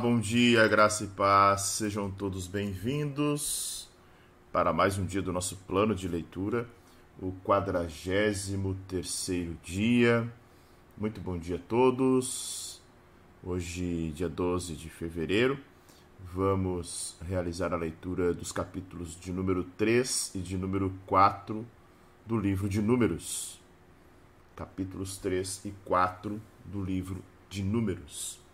Bom dia, graça e paz. Sejam todos bem-vindos para mais um dia do nosso plano de leitura, o 43 terceiro dia. Muito bom dia a todos. Hoje, dia 12 de fevereiro, vamos realizar a leitura dos capítulos de número 3 e de número 4 do livro de Números. Capítulos 3 e 4 do livro de Números.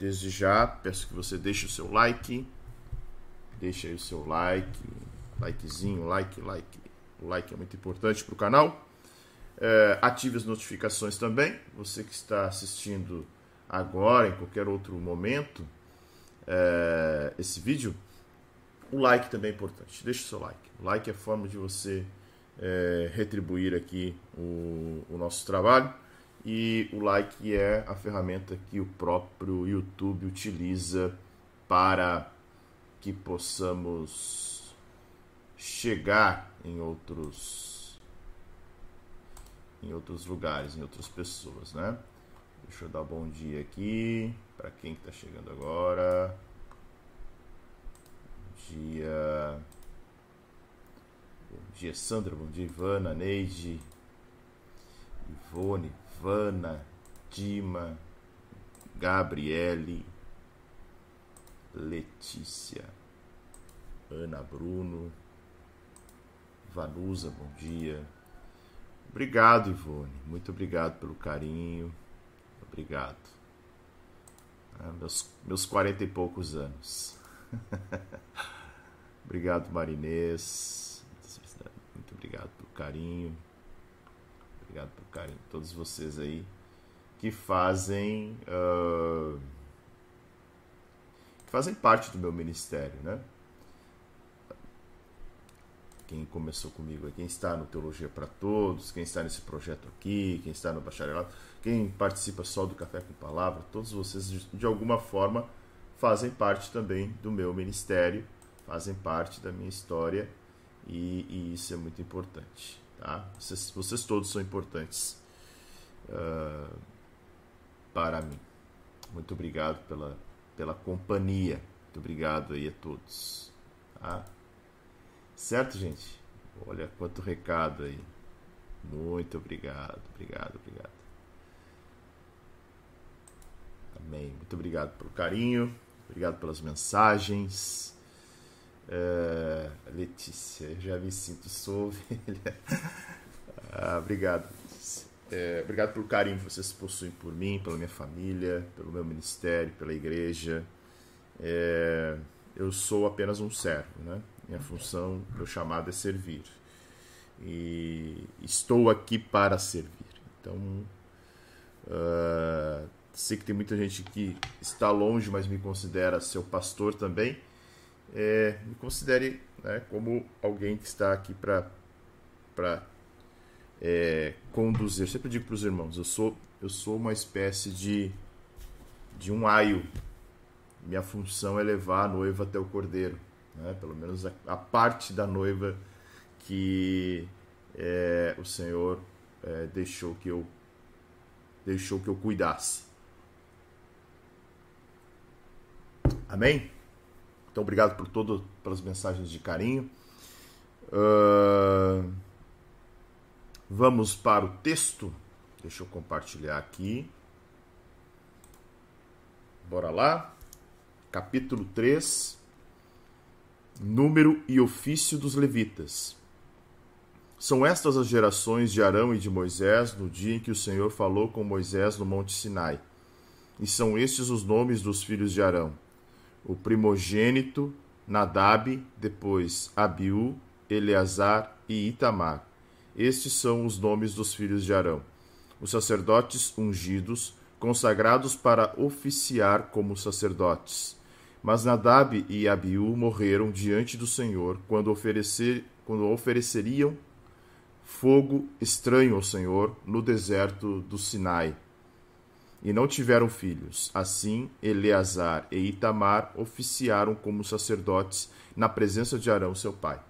Desde já, peço que você deixe o seu like. Deixe aí o seu like. Likezinho, like, like. O like é muito importante para o canal. É, ative as notificações também. Você que está assistindo agora, em qualquer outro momento, é, esse vídeo, o like também é importante. Deixe o seu like. O like é a forma de você é, retribuir aqui o, o nosso trabalho e o like é a ferramenta que o próprio YouTube utiliza para que possamos chegar em outros em outros lugares, em outras pessoas, né? Deixa eu dar um bom dia aqui para quem está chegando agora. Bom dia. Bom dia, Sandra. Bom dia, Ivana, Neide, Ivone, Ivana, Dima, Gabriele, Letícia, Ana Bruno, Vanusa, bom dia. Obrigado, Ivone. Muito obrigado pelo carinho. Obrigado. Ah, meus, meus 40 e poucos anos. obrigado, Marinês. Muito obrigado pelo carinho. Obrigado pelo carinho todos vocês aí que fazem uh, que fazem parte do meu ministério, né? Quem começou comigo, quem está no Teologia para Todos, quem está nesse projeto aqui, quem está no bacharelado, quem participa só do Café com Palavra, todos vocês de alguma forma fazem parte também do meu ministério, fazem parte da minha história e, e isso é muito importante. Tá? Vocês, vocês todos são importantes uh, para mim. Muito obrigado pela, pela companhia. Muito obrigado aí a todos. Tá? Certo, gente? Olha quanto recado aí. Muito obrigado, obrigado, obrigado. Amém. Muito obrigado pelo carinho, obrigado pelas mensagens. Uh, Letícia, já me sinto ovelha. ah, obrigado. É, obrigado pelo carinho que vocês possuem por mim, pela minha família, pelo meu ministério, pela igreja. É, eu sou apenas um servo, né? Minha função, meu chamado é servir. E estou aqui para servir. Então, uh, sei que tem muita gente que está longe, mas me considera seu pastor também é, me considere né, como alguém que está aqui para é, conduzir. Eu sempre digo para os irmãos, eu sou, eu sou uma espécie de, de um aio. Minha função é levar a noiva até o cordeiro. Né? Pelo menos a, a parte da noiva que é, o Senhor é, deixou que eu deixou que eu cuidasse. Amém? Então, obrigado por todo, pelas mensagens de carinho. Uh, vamos para o texto. Deixa eu compartilhar aqui. Bora lá. Capítulo 3. Número e ofício dos levitas. São estas as gerações de Arão e de Moisés no dia em que o Senhor falou com Moisés no Monte Sinai. E são estes os nomes dos filhos de Arão o primogênito Nadab, depois Abiú, Eleazar e Itamar. Estes são os nomes dos filhos de Arão, os sacerdotes ungidos, consagrados para oficiar como sacerdotes. Mas Nadab e Abiú morreram diante do Senhor quando, oferecer, quando ofereceriam fogo estranho ao Senhor no deserto do Sinai e não tiveram filhos. Assim, Eleazar e Itamar oficiaram como sacerdotes na presença de Arão, seu pai.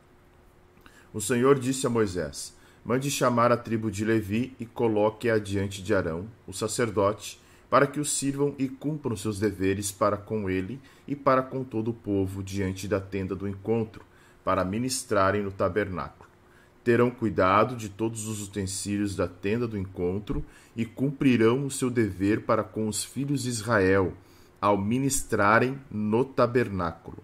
O Senhor disse a Moisés: Mande chamar a tribo de Levi e coloque-a diante de Arão, o sacerdote, para que o sirvam e cumpram seus deveres para com ele e para com todo o povo diante da tenda do encontro, para ministrarem no tabernáculo. Terão cuidado de todos os utensílios da tenda do encontro e cumprirão o seu dever para com os filhos de Israel, ao ministrarem no tabernáculo.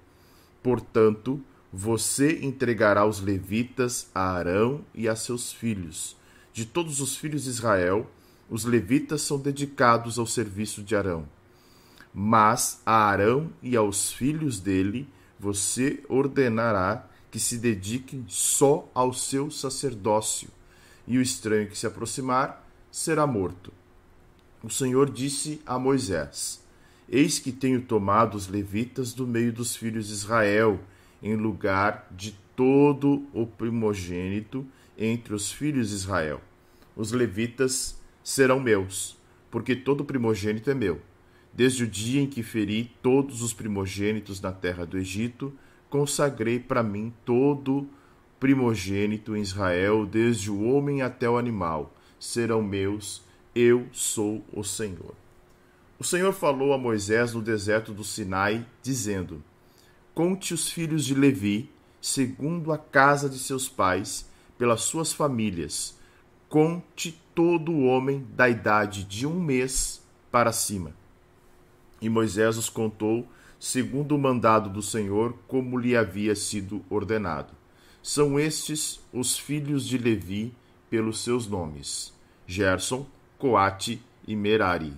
Portanto, você entregará os levitas a Arão e a seus filhos. De todos os filhos de Israel, os levitas são dedicados ao serviço de Arão. Mas a Arão e aos filhos dele você ordenará que se dediquem só ao seu sacerdócio, e o estranho que se aproximar será morto. O Senhor disse a Moisés: Eis que tenho tomado os levitas do meio dos filhos de Israel, em lugar de todo o primogênito entre os filhos de Israel. Os levitas serão meus, porque todo primogênito é meu. Desde o dia em que feri todos os primogênitos na terra do Egito, consagrei para mim todo primogênito em Israel, desde o homem até o animal. Serão meus, eu sou o Senhor. O Senhor falou a Moisés no deserto do Sinai, dizendo: Conte os filhos de Levi, segundo a casa de seus pais, pelas suas famílias, conte todo homem da idade de um mês para cima. E Moisés os contou, segundo o mandado do Senhor, como lhe havia sido ordenado. São estes os filhos de Levi pelos seus nomes: Gerson, Coate e Merari.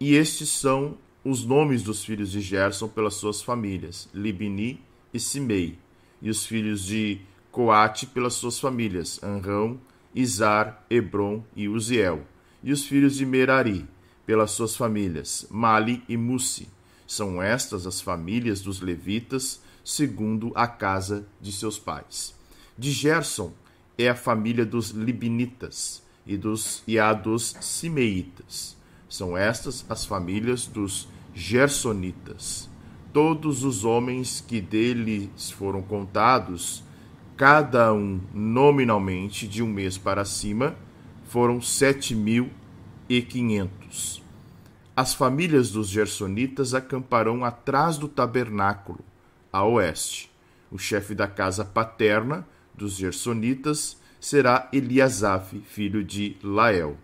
E estes são os nomes dos filhos de Gerson pelas suas famílias: Libni e Simei, e os filhos de Coate pelas suas famílias, Anrão, Izar, Hebron e Uziel, e os filhos de Merari, pelas suas famílias, Mali e Musi. São estas as famílias dos levitas, segundo a casa de seus pais. De Gerson é a família dos libinitas e, dos, e a dos simeitas. São estas as famílias dos gersonitas. Todos os homens que deles foram contados cada um nominalmente de um mês para cima, foram sete mil e quinhentos. As famílias dos gersonitas acamparão atrás do tabernáculo, a oeste. O chefe da casa paterna dos gersonitas será Eliasaf, filho de Lael.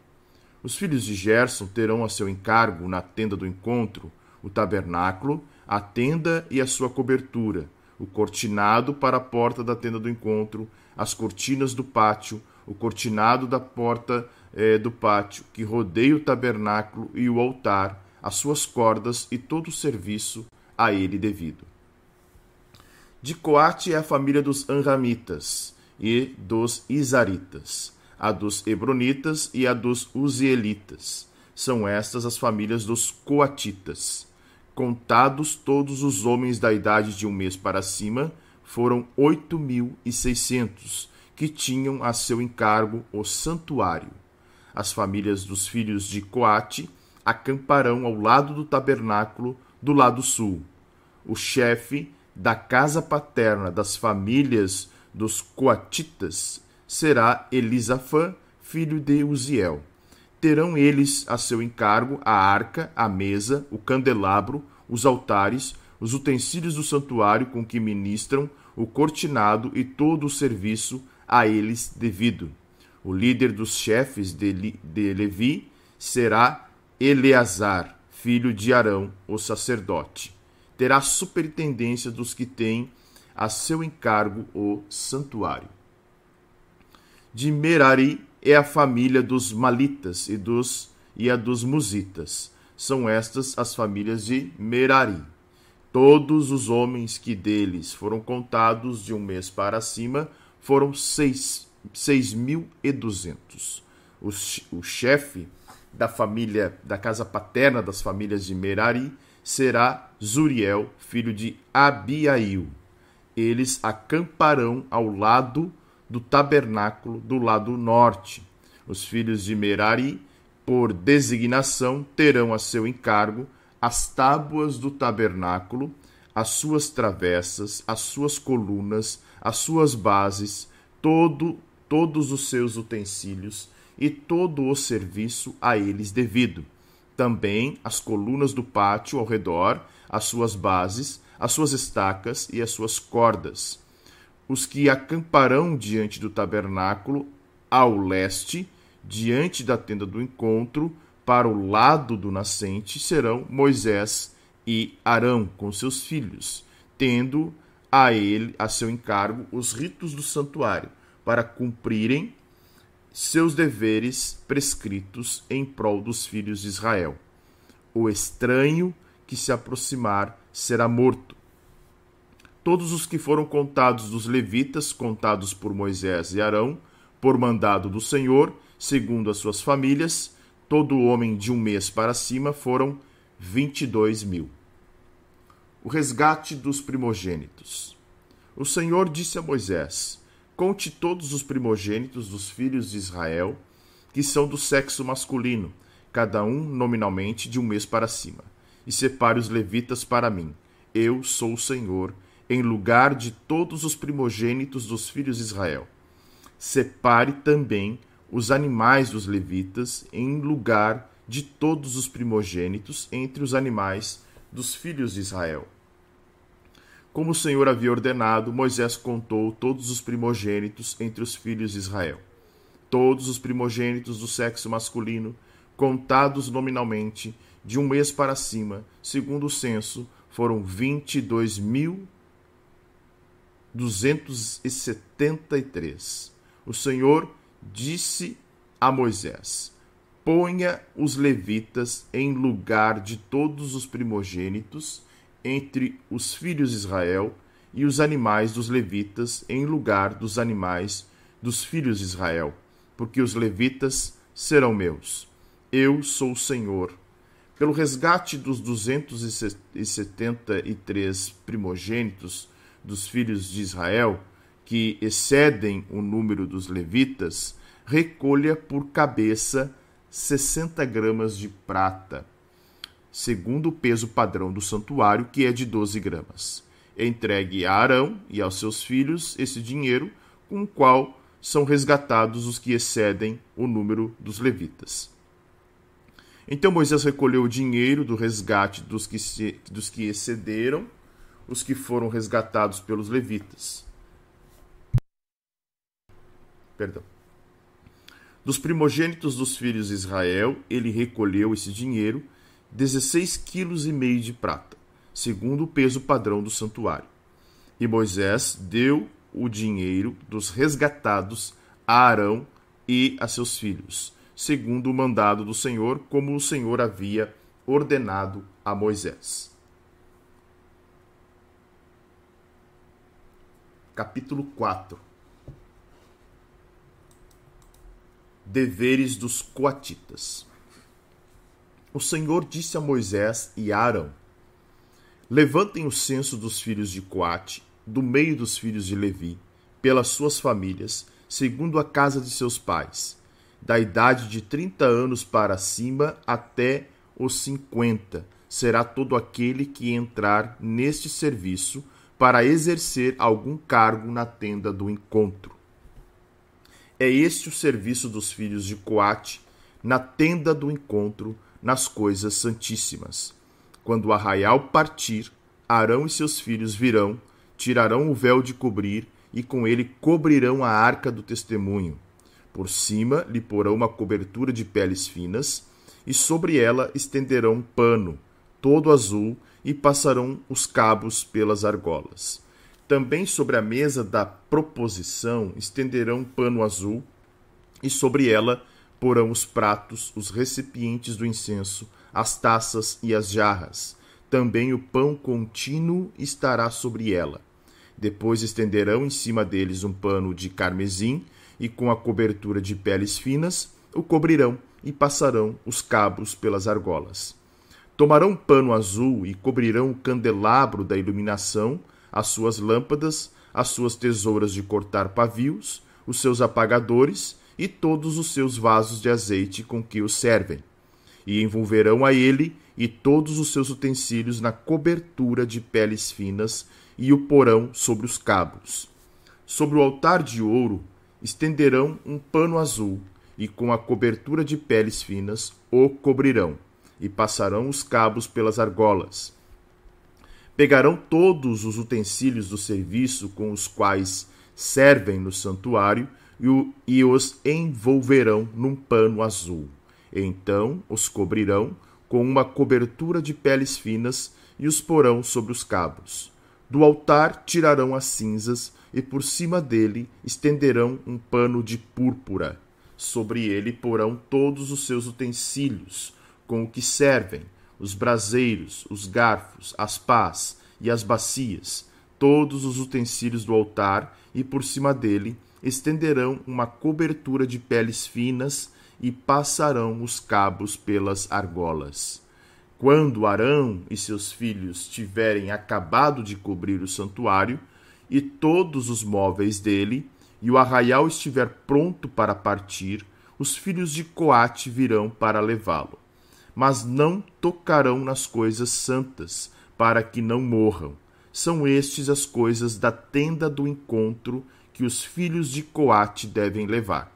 Os filhos de Gerson terão a seu encargo na tenda do encontro o tabernáculo, a tenda e a sua cobertura, o cortinado para a porta da tenda do encontro, as cortinas do pátio, o cortinado da porta eh, do pátio, que rodeia o tabernáculo e o altar, as suas cordas e todo o serviço a ele devido. De Coate é a família dos Anramitas e dos Isaritas, a dos Hebronitas e a dos Uzielitas. São estas as famílias dos Coatitas. Contados todos os homens da idade de um mês para cima, foram oito mil e seiscentos, que tinham a seu encargo o santuário. As famílias dos filhos de Coate acamparão ao lado do tabernáculo do lado sul. O chefe da casa paterna das famílias dos Coatitas será Elisafã, filho de Uziel terão eles a seu encargo a arca, a mesa, o candelabro, os altares, os utensílios do santuário com que ministram, o cortinado e todo o serviço a eles devido. O líder dos chefes de, de Levi será Eleazar, filho de Arão, o sacerdote. Terá superintendência dos que têm a seu encargo o santuário. De Merari é a família dos Malitas e, dos, e a dos Musitas. São estas as famílias de Merari. Todos os homens que deles foram contados de um mês para cima foram seis, seis mil e duzentos. O, o chefe da família, da casa paterna das famílias de Merari, será Zuriel, filho de Abiail. Eles acamparão ao lado do tabernáculo do lado norte. Os filhos de Merari, por designação, terão a seu encargo as tábuas do tabernáculo, as suas travessas, as suas colunas, as suas bases, todo, todos os seus utensílios e todo o serviço a eles devido. Também as colunas do pátio ao redor, as suas bases, as suas estacas e as suas cordas. Os que acamparão diante do tabernáculo ao leste, diante da tenda do encontro, para o lado do nascente, serão Moisés e Arão com seus filhos, tendo a ele a seu encargo os ritos do santuário, para cumprirem seus deveres prescritos em prol dos filhos de Israel. O estranho que se aproximar será morto. Todos os que foram contados dos levitas, contados por Moisés e Arão, por mandado do Senhor, segundo as suas famílias, todo homem de um mês para cima foram vinte e dois mil. O resgate dos primogênitos. O Senhor disse a Moisés: Conte todos os primogênitos dos filhos de Israel, que são do sexo masculino, cada um nominalmente de um mês para cima, e separe os levitas para mim. Eu sou o Senhor, em lugar de todos os primogênitos dos filhos de Israel. Separe também os animais dos levitas, em lugar de todos os primogênitos entre os animais dos filhos de Israel. Como o Senhor havia ordenado, Moisés contou todos os primogênitos entre os filhos de Israel. Todos os primogênitos do sexo masculino, contados nominalmente, de um mês para cima, segundo o censo, foram 22.273. O Senhor disse a Moisés: Ponha os levitas em lugar de todos os primogênitos entre os filhos de Israel e os animais dos levitas em lugar dos animais dos filhos de Israel, porque os levitas serão meus. Eu sou o Senhor. Pelo resgate dos 273 primogênitos dos filhos de Israel, que excedem o número dos levitas, recolha por cabeça 60 gramas de prata segundo o peso padrão do santuário, que é de 12 gramas. Entregue a Arão e aos seus filhos esse dinheiro, com o qual são resgatados os que excedem o número dos levitas. Então Moisés recolheu o dinheiro do resgate dos que, se, dos que excederam, os que foram resgatados pelos levitas. Perdão. Dos primogênitos dos filhos de Israel, ele recolheu esse dinheiro 16 quilos e meio de prata, segundo o peso padrão do santuário. E Moisés deu o dinheiro dos resgatados a Arão e a seus filhos, segundo o mandado do Senhor, como o Senhor havia ordenado a Moisés. Capítulo 4 Deveres dos Coatitas o Senhor disse a Moisés e Arão: Levantem o censo dos filhos de Coate, do meio dos filhos de Levi, pelas suas famílias, segundo a casa de seus pais, da idade de trinta anos para cima até os cinquenta, será todo aquele que entrar neste serviço para exercer algum cargo na tenda do encontro. É este o serviço dos filhos de Coate na tenda do encontro nas coisas santíssimas. Quando o arraial partir, Arão e seus filhos virão, tirarão o véu de cobrir e com ele cobrirão a arca do testemunho. Por cima lhe porão uma cobertura de peles finas e sobre ela estenderão um pano, todo azul, e passarão os cabos pelas argolas. Também sobre a mesa da proposição estenderão um pano azul e sobre ela porão os pratos, os recipientes do incenso, as taças e as jarras. Também o pão contínuo estará sobre ela. Depois estenderão em cima deles um pano de carmesim e com a cobertura de peles finas o cobrirão e passarão os cabos pelas argolas. Tomarão pano azul e cobrirão o candelabro da iluminação, as suas lâmpadas, as suas tesouras de cortar pavios, os seus apagadores e todos os seus vasos de azeite com que o servem. E envolverão a ele e todos os seus utensílios na cobertura de peles finas e o porão sobre os cabos. Sobre o altar de ouro estenderão um pano azul e com a cobertura de peles finas o cobrirão, e passarão os cabos pelas argolas. Pegarão todos os utensílios do serviço com os quais servem no santuário e os envolverão num pano azul. Então os cobrirão com uma cobertura de peles finas e os porão sobre os cabos. Do altar tirarão as cinzas e por cima dele estenderão um pano de púrpura. Sobre ele porão todos os seus utensílios, com o que servem, os braseiros, os garfos, as pás e as bacias, todos os utensílios do altar, e por cima dele estenderão uma cobertura de peles finas e passarão os cabos pelas argolas. Quando Arão e seus filhos tiverem acabado de cobrir o santuário e todos os móveis dele, e o arraial estiver pronto para partir, os filhos de Coate virão para levá-lo. Mas não tocarão nas coisas santas, para que não morram. São estes as coisas da tenda do encontro que os filhos de Coate devem levar.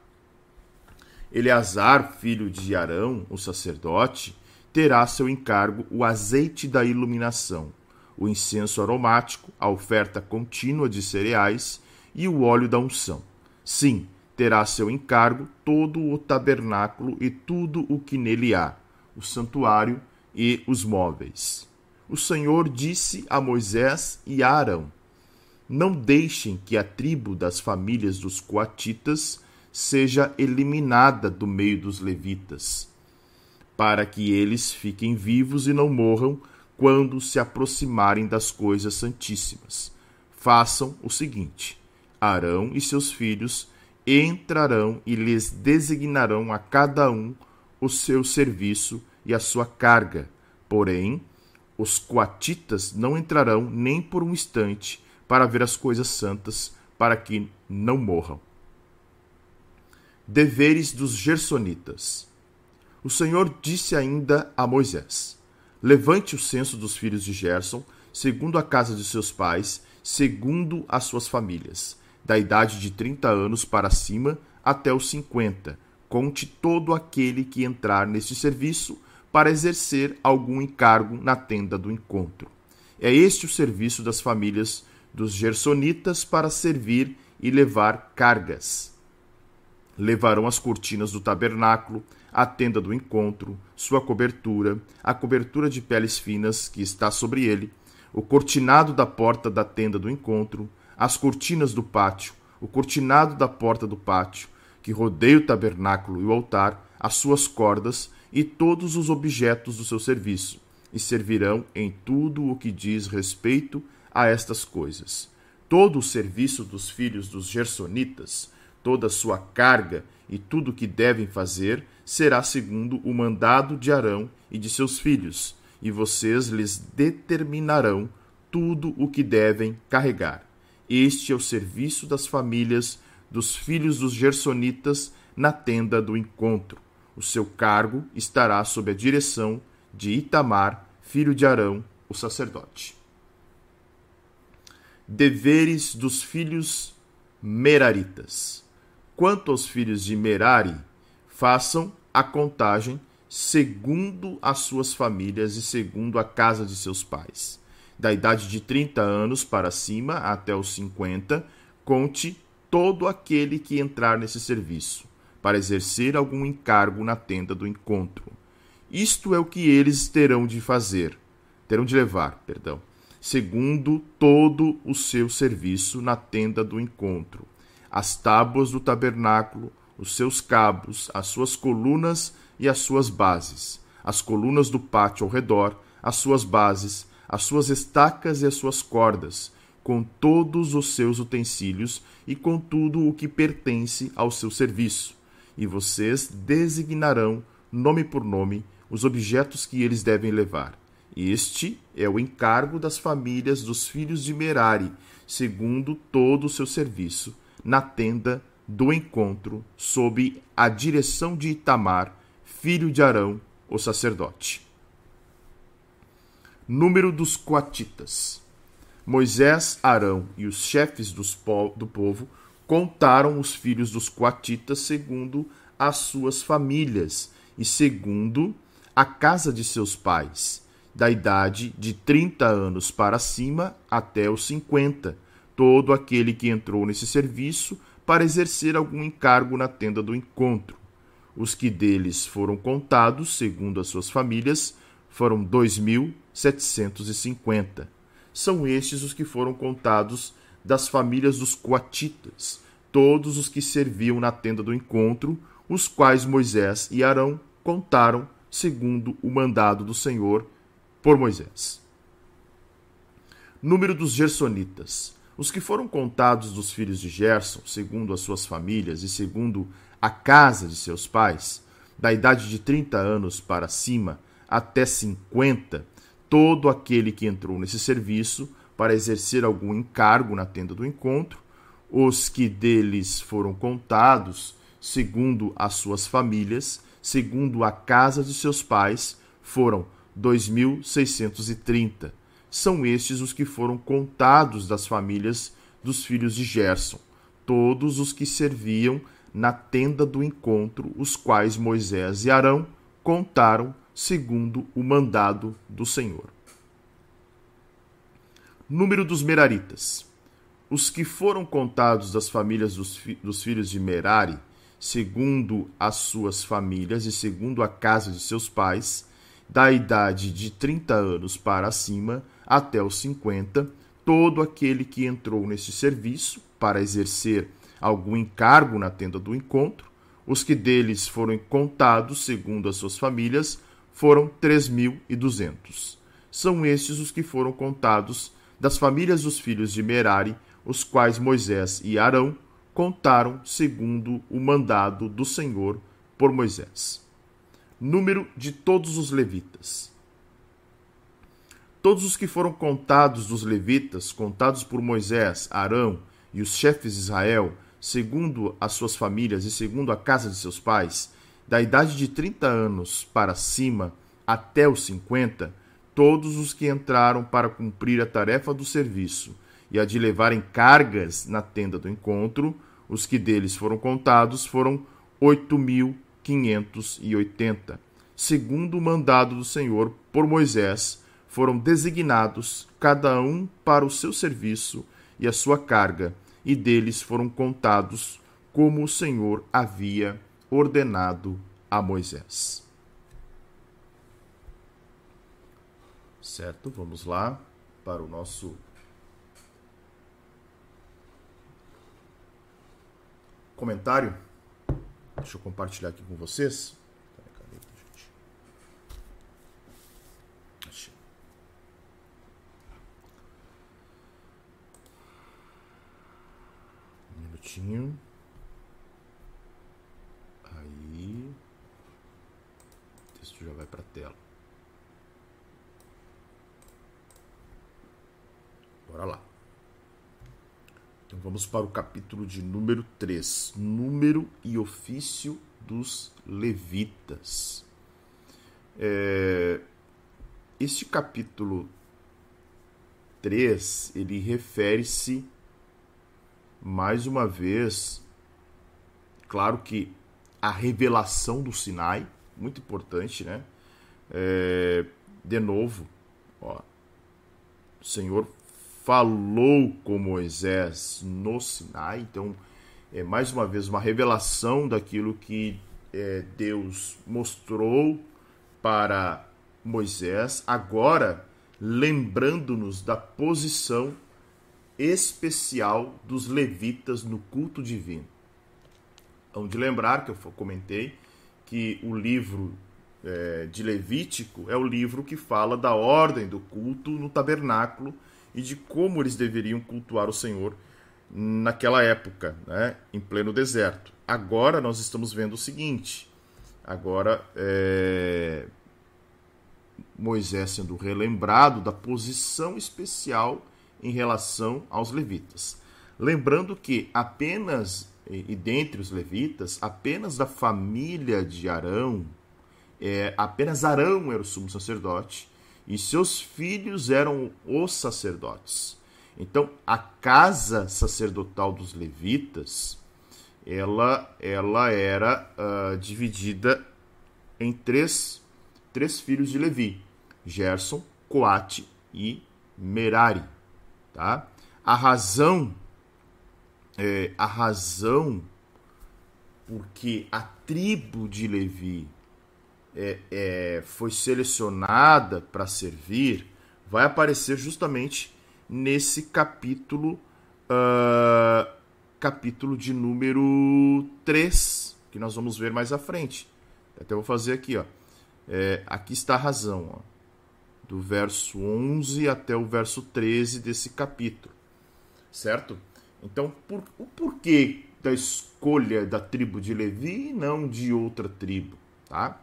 Eleazar, filho de Arão, o sacerdote, terá seu encargo o azeite da iluminação, o incenso aromático, a oferta contínua de cereais e o óleo da unção. Sim, terá seu encargo todo o tabernáculo e tudo o que nele há, o santuário e os móveis. O Senhor disse a Moisés e a Arão: Não deixem que a tribo das famílias dos coatitas seja eliminada do meio dos levitas para que eles fiquem vivos e não morram quando se aproximarem das coisas santíssimas. Façam o seguinte: Arão e seus filhos entrarão e lhes designarão a cada um o seu serviço e a sua carga. Porém, os coatitas não entrarão nem por um instante para ver as coisas santas, para que não morram. Deveres dos Gersonitas o Senhor disse ainda a Moisés: Levante o censo dos filhos de Gerson, segundo a casa de seus pais, segundo as suas famílias, da idade de trinta anos para cima até os cinquenta. Conte todo aquele que entrar neste serviço para exercer algum encargo na tenda do encontro. É este o serviço das famílias dos Gersonitas para servir e levar cargas. Levarão as cortinas do tabernáculo, a tenda do encontro, sua cobertura, a cobertura de peles finas que está sobre ele, o cortinado da porta da tenda do encontro, as cortinas do pátio, o cortinado da porta do pátio, que rodeia o tabernáculo e o altar, as suas cordas e todos os objetos do seu serviço, e servirão em tudo o que diz respeito a estas coisas. Todo o serviço dos filhos dos Gersonitas, toda a sua carga e tudo o que devem fazer será segundo o mandado de Arão e de seus filhos, e vocês lhes determinarão tudo o que devem carregar. Este é o serviço das famílias dos filhos dos Gersonitas na tenda do encontro. O seu cargo estará sob a direção de Itamar, filho de Arão, o sacerdote. Deveres dos filhos Meraritas. Quanto aos filhos de Merari, façam a contagem segundo as suas famílias e segundo a casa de seus pais. Da idade de 30 anos para cima até os 50, conte todo aquele que entrar nesse serviço, para exercer algum encargo na tenda do encontro. Isto é o que eles terão de fazer, terão de levar, perdão, segundo todo o seu serviço na tenda do encontro as tábuas do tabernáculo, os seus cabos, as suas colunas e as suas bases, as colunas do pátio ao redor, as suas bases, as suas estacas e as suas cordas, com todos os seus utensílios e com tudo o que pertence ao seu serviço. E vocês designarão, nome por nome, os objetos que eles devem levar. Este é o encargo das famílias dos filhos de Merari, segundo todo o seu serviço na tenda do encontro, sob a direção de Itamar, filho de Arão, o sacerdote. Número dos coatitas. Moisés, Arão e os chefes po do povo contaram os filhos dos coatitas segundo as suas famílias e segundo a casa de seus pais, da idade de 30 anos para cima até os 50, todo aquele que entrou nesse serviço para exercer algum encargo na tenda do encontro. Os que deles foram contados, segundo as suas famílias, foram 2.750. São estes os que foram contados das famílias dos coatitas, todos os que serviam na tenda do encontro, os quais Moisés e Arão contaram segundo o mandado do Senhor por Moisés. Número dos Gersonitas. Os que foram contados dos filhos de Gerson, segundo as suas famílias e segundo a casa de seus pais, da idade de 30 anos para cima até 50, todo aquele que entrou nesse serviço para exercer algum encargo na tenda do encontro, os que deles foram contados, segundo as suas famílias, segundo a casa de seus pais, foram 2.630. São estes os que foram contados das famílias dos filhos de Gerson, todos os que serviam na tenda do encontro, os quais Moisés e Arão contaram segundo o mandado do Senhor. Número dos Meraritas. Os que foram contados das famílias dos, fi dos filhos de Merari, segundo as suas famílias e segundo a casa de seus pais, da idade de 30 anos para cima até os 50, todo aquele que entrou nesse serviço para exercer algum encargo na tenda do encontro, os que deles foram contados segundo as suas famílias foram 3.200. São estes os que foram contados das famílias dos filhos de Merari, os quais Moisés e Arão contaram segundo o mandado do Senhor por Moisés número de todos os levitas. Todos os que foram contados dos levitas, contados por Moisés, Arão e os chefes de Israel, segundo as suas famílias e segundo a casa de seus pais, da idade de 30 anos para cima até os 50, todos os que entraram para cumprir a tarefa do serviço e a de levarem cargas na tenda do encontro, os que deles foram contados foram oito mil 580, segundo o mandado do Senhor por Moisés, foram designados cada um para o seu serviço e a sua carga, e deles foram contados como o Senhor havia ordenado a Moisés. Certo, vamos lá para o nosso comentário. Deixa eu compartilhar aqui com vocês. Um minutinho. Aí. O texto já vai para a tela. Bora lá. Então vamos para o capítulo de número 3, número e ofício dos levitas. É, este capítulo 3, ele refere-se mais uma vez, claro que a revelação do Sinai, muito importante, né? É, de novo, ó, o Senhor falou com Moisés no Sinai. Então, é mais uma vez uma revelação daquilo que é, Deus mostrou para Moisés, agora lembrando-nos da posição especial dos levitas no culto divino. Então, de lembrar que eu comentei que o livro é, de Levítico é o livro que fala da ordem do culto no tabernáculo e de como eles deveriam cultuar o Senhor naquela época, né, em pleno deserto. Agora nós estamos vendo o seguinte: agora é, Moisés sendo relembrado da posição especial em relação aos levitas. Lembrando que apenas, e dentre os levitas, apenas da família de Arão, é, apenas Arão era o sumo sacerdote, e seus filhos eram os sacerdotes. Então, a casa sacerdotal dos levitas ela, ela era uh, dividida em três, três filhos de Levi: Gerson, Coate e Merari. Tá? A razão, é, a razão porque a tribo de Levi é, é, foi selecionada para servir vai aparecer justamente nesse capítulo, uh, capítulo de número 3, que nós vamos ver mais à frente. Até vou fazer aqui, ó. É, aqui está a razão, ó, do verso 11 até o verso 13 desse capítulo, certo? Então, por, o porquê da escolha da tribo de Levi e não de outra tribo, tá?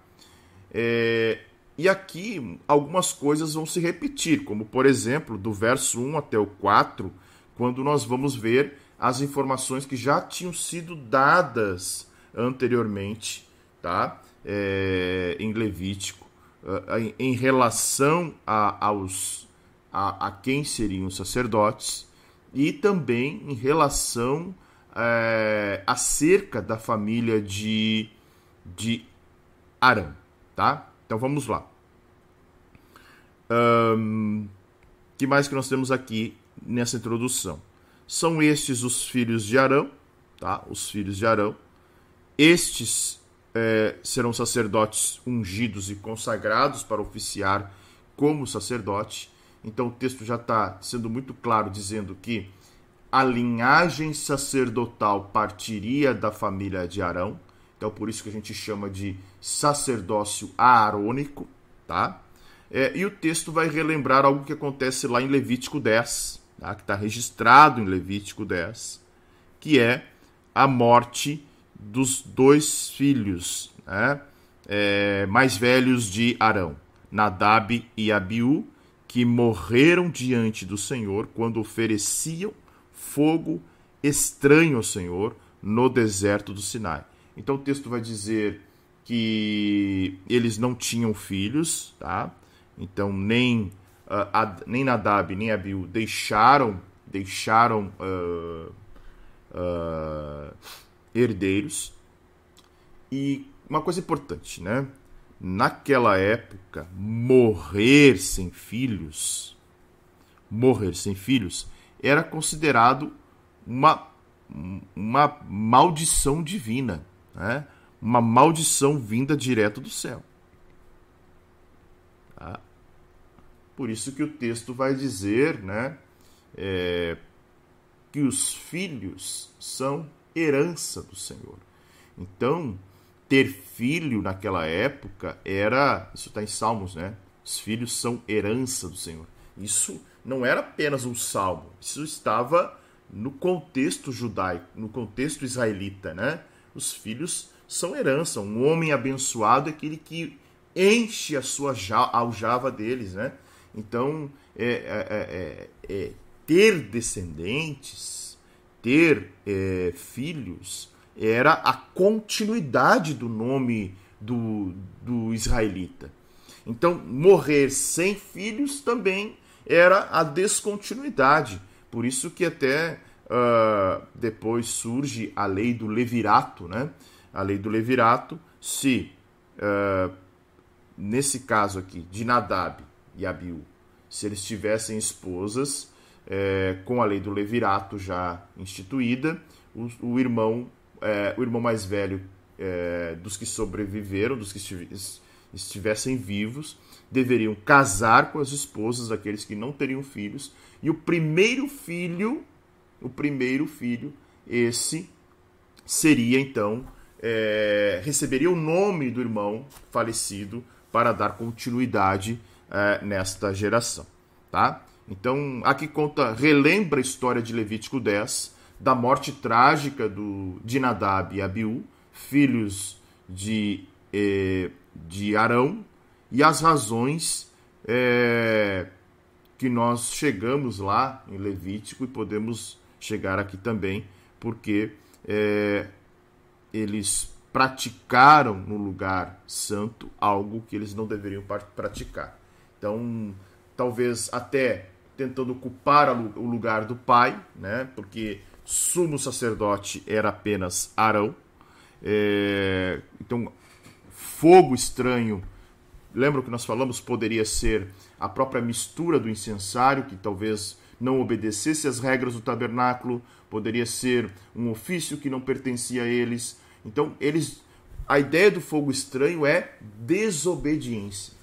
É, e aqui algumas coisas vão se repetir, como por exemplo, do verso 1 até o 4, quando nós vamos ver as informações que já tinham sido dadas anteriormente, tá? É, em Levítico, é, em relação a, aos, a, a, quem seriam os sacerdotes e também em relação é, acerca da família de, de Arão, tá? Então vamos lá. Um, que mais que nós temos aqui nessa introdução? São estes os filhos de Arão, tá? Os filhos de Arão. Estes é, serão sacerdotes ungidos e consagrados para oficiar como sacerdote. Então o texto já está sendo muito claro dizendo que a linhagem sacerdotal partiria da família de Arão. Então por isso que a gente chama de sacerdócio aarônico, tá? É, e o texto vai relembrar algo que acontece lá em Levítico 10, tá? que está registrado em Levítico 10, que é a morte dos dois filhos né? é, mais velhos de Arão, Nadab e Abiú, que morreram diante do Senhor quando ofereciam fogo estranho ao Senhor no deserto do Sinai. Então o texto vai dizer que eles não tinham filhos, tá? Então nem uh, Ad, nem Nadab nem Abiú deixaram deixaram uh, uh, herdeiros. E uma coisa importante, né? Naquela época, morrer sem filhos, morrer sem filhos era considerado uma, uma maldição divina, né? uma maldição vinda direto do céu. Tá? Por isso que o texto vai dizer né, é, que os filhos são herança do Senhor. Então, ter filho naquela época era. Isso está em Salmos, né? Os filhos são herança do Senhor. Isso não era apenas um salmo, isso estava no contexto judaico, no contexto israelita, né? Os filhos são herança. Um homem abençoado é aquele que enche a sua aljava deles, né? Então, é, é, é, é ter descendentes, ter é, filhos, era a continuidade do nome do, do israelita. Então, morrer sem filhos também era a descontinuidade. Por isso que até uh, depois surge a lei do levirato, né? A lei do levirato, se uh, nesse caso aqui de Nadab e Abiú, se eles tivessem esposas é, com a lei do levirato já instituída, o, o irmão é, o irmão mais velho é, dos que sobreviveram, dos que estivessem vivos, deveriam casar com as esposas daqueles que não teriam filhos, e o primeiro filho, o primeiro filho, esse seria então é, receberia o nome do irmão falecido para dar continuidade é, nesta geração, tá? Então, aqui conta, relembra a história de Levítico 10, da morte trágica do, de Nadab e Abiú, filhos de, eh, de Arão, e as razões eh, que nós chegamos lá em Levítico e podemos chegar aqui também, porque eh, eles praticaram no lugar santo algo que eles não deveriam praticar. Então, talvez até tentando ocupar o lugar do pai, né? Porque sumo sacerdote era apenas Arão. É, então, fogo estranho, lembra que nós falamos, poderia ser a própria mistura do incensário, que talvez não obedecesse às regras do tabernáculo, poderia ser um ofício que não pertencia a eles. Então, eles a ideia do fogo estranho é desobediência.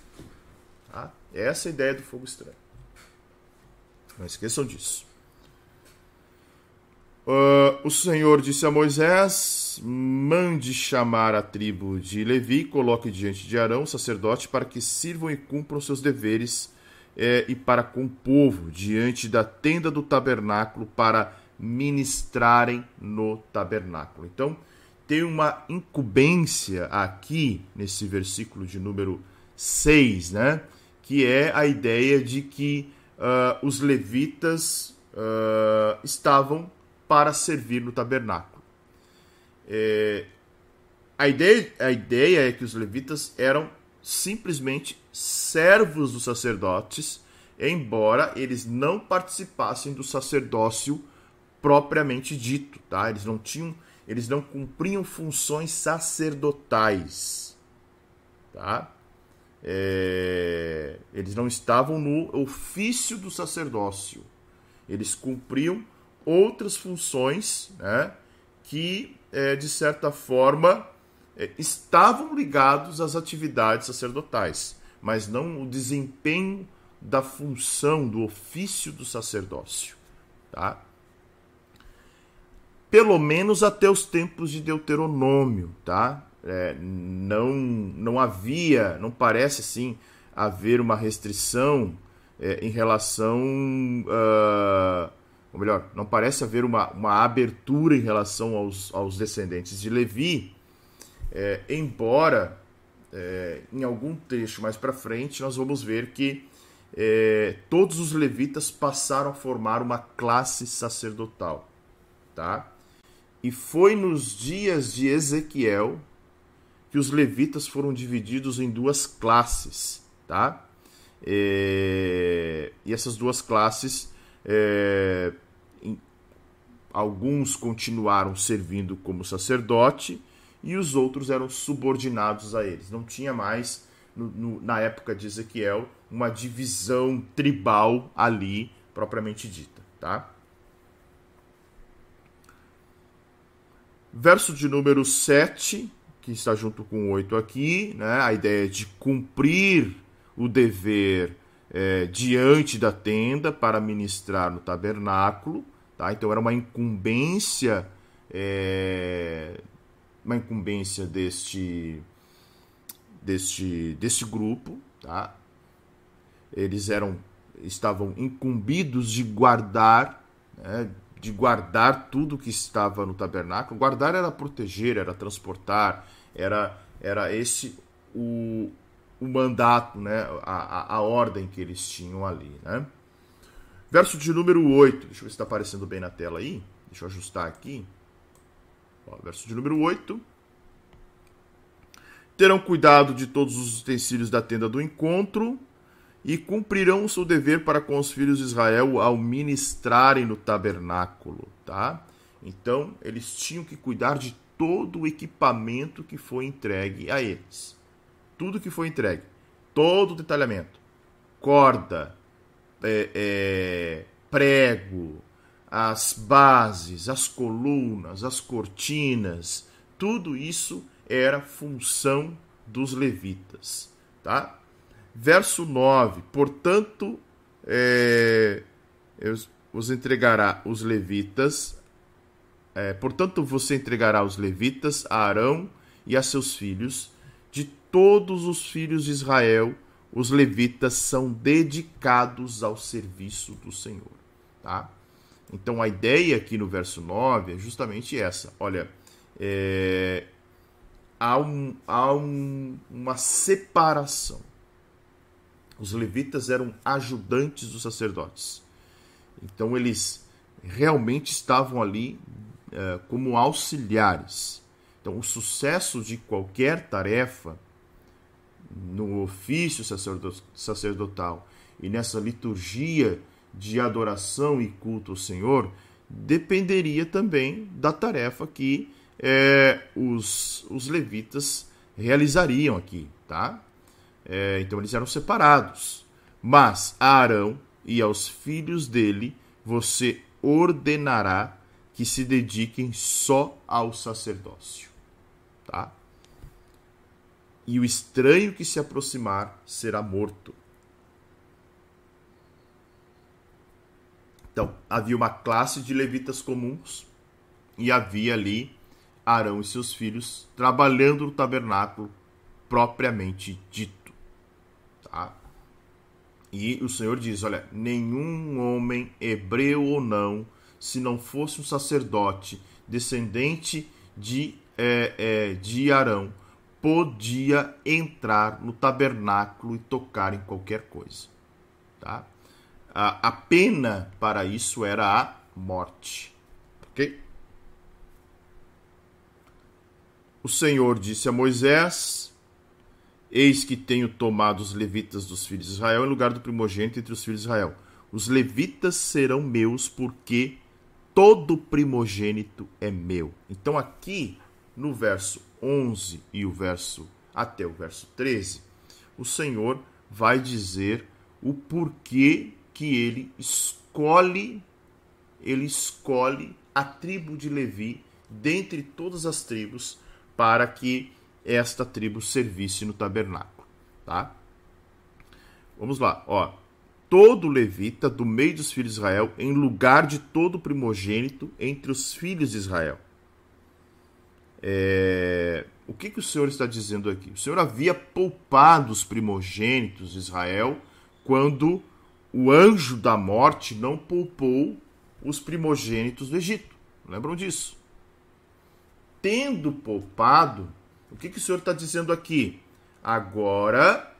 Tá? Essa é a ideia do fogo estranho. Não esqueçam disso. Uh, o Senhor disse a Moisés: mande chamar a tribo de Levi, coloque diante de Arão, sacerdote, para que sirvam e cumpram seus deveres, eh, e para com o povo, diante da tenda do tabernáculo, para ministrarem no tabernáculo. Então, tem uma incumbência aqui, nesse versículo de número 6, né? que é a ideia de que uh, os levitas uh, estavam para servir no tabernáculo. É, a, ideia, a ideia é que os levitas eram simplesmente servos dos sacerdotes, embora eles não participassem do sacerdócio propriamente dito, tá? Eles não tinham, eles não cumpriam funções sacerdotais, tá? É, eles não estavam no ofício do sacerdócio. Eles cumpriam outras funções né, que, é, de certa forma, é, estavam ligados às atividades sacerdotais, mas não o desempenho da função, do ofício do sacerdócio. Tá? Pelo menos até os tempos de Deuteronômio, tá? É, não, não havia, não parece assim haver uma restrição é, em relação uh, ou melhor, não parece haver uma, uma abertura em relação aos, aos descendentes de Levi, é, embora é, em algum trecho mais para frente nós vamos ver que é, todos os levitas passaram a formar uma classe sacerdotal, tá? E foi nos dias de Ezequiel que os levitas foram divididos em duas classes, tá? É, e essas duas classes é, alguns continuaram servindo como sacerdote e os outros eram subordinados a eles. Não tinha mais, no, no, na época de Ezequiel, uma divisão tribal ali propriamente dita. Tá? Verso de número 7, que está junto com o 8 aqui, né? a ideia de cumprir o dever é, diante da tenda para ministrar no tabernáculo. Tá? Então era uma incumbência, é, uma incumbência deste, deste, deste grupo. Tá? Eles eram, estavam incumbidos de guardar, né, de guardar tudo que estava no tabernáculo. Guardar era proteger, era transportar, era, era esse o, o mandato, né, a, a, a ordem que eles tinham ali. Né? Verso de número 8, deixa eu ver se está aparecendo bem na tela aí, deixa eu ajustar aqui. Ó, verso de número 8. Terão cuidado de todos os utensílios da tenda do encontro e cumprirão o seu dever para com os filhos de Israel ao ministrarem no tabernáculo, tá? Então, eles tinham que cuidar de todo o equipamento que foi entregue a eles tudo que foi entregue, todo o detalhamento, corda, é, é, prego, as bases, as colunas, as cortinas, tudo isso era função dos levitas, tá? Verso 9, portanto, é, os entregará os levitas, é, portanto você entregará os levitas a Arão e a seus filhos, de todos os filhos de Israel, os levitas são dedicados ao serviço do Senhor. Tá? Então a ideia aqui no verso 9 é justamente essa. Olha, é, há, um, há um, uma separação. Os levitas eram ajudantes dos sacerdotes. Então eles realmente estavam ali é, como auxiliares. Então o sucesso de qualquer tarefa no ofício sacerdotal e nessa liturgia de adoração e culto ao Senhor dependeria também da tarefa que é, os, os levitas realizariam aqui, tá? É, então eles eram separados. Mas a Arão e aos filhos dele você ordenará que se dediquem só ao sacerdócio, tá? E o estranho que se aproximar será morto. Então, havia uma classe de levitas comuns e havia ali Arão e seus filhos trabalhando no tabernáculo propriamente dito. Tá? E o Senhor diz: olha, nenhum homem, hebreu ou não, se não fosse um sacerdote descendente de, é, é, de Arão, podia entrar no tabernáculo e tocar em qualquer coisa. Tá? A, a pena para isso era a morte. Ok? O Senhor disse a Moisés: Eis que tenho tomado os levitas dos filhos de Israel em lugar do primogênito entre os filhos de Israel. Os levitas serão meus, porque todo primogênito é meu. Então, aqui no verso 11 e o verso até o verso 13, o Senhor vai dizer o porquê que ele escolhe ele escolhe a tribo de Levi dentre todas as tribos para que esta tribo servisse no tabernáculo, tá? Vamos lá, ó. Todo levita do meio dos filhos de Israel, em lugar de todo primogênito entre os filhos de Israel. É... O que, que o Senhor está dizendo aqui? O Senhor havia poupado os primogênitos de Israel quando o anjo da morte não poupou os primogênitos do Egito. Lembram disso? Tendo poupado, o que, que o Senhor está dizendo aqui? Agora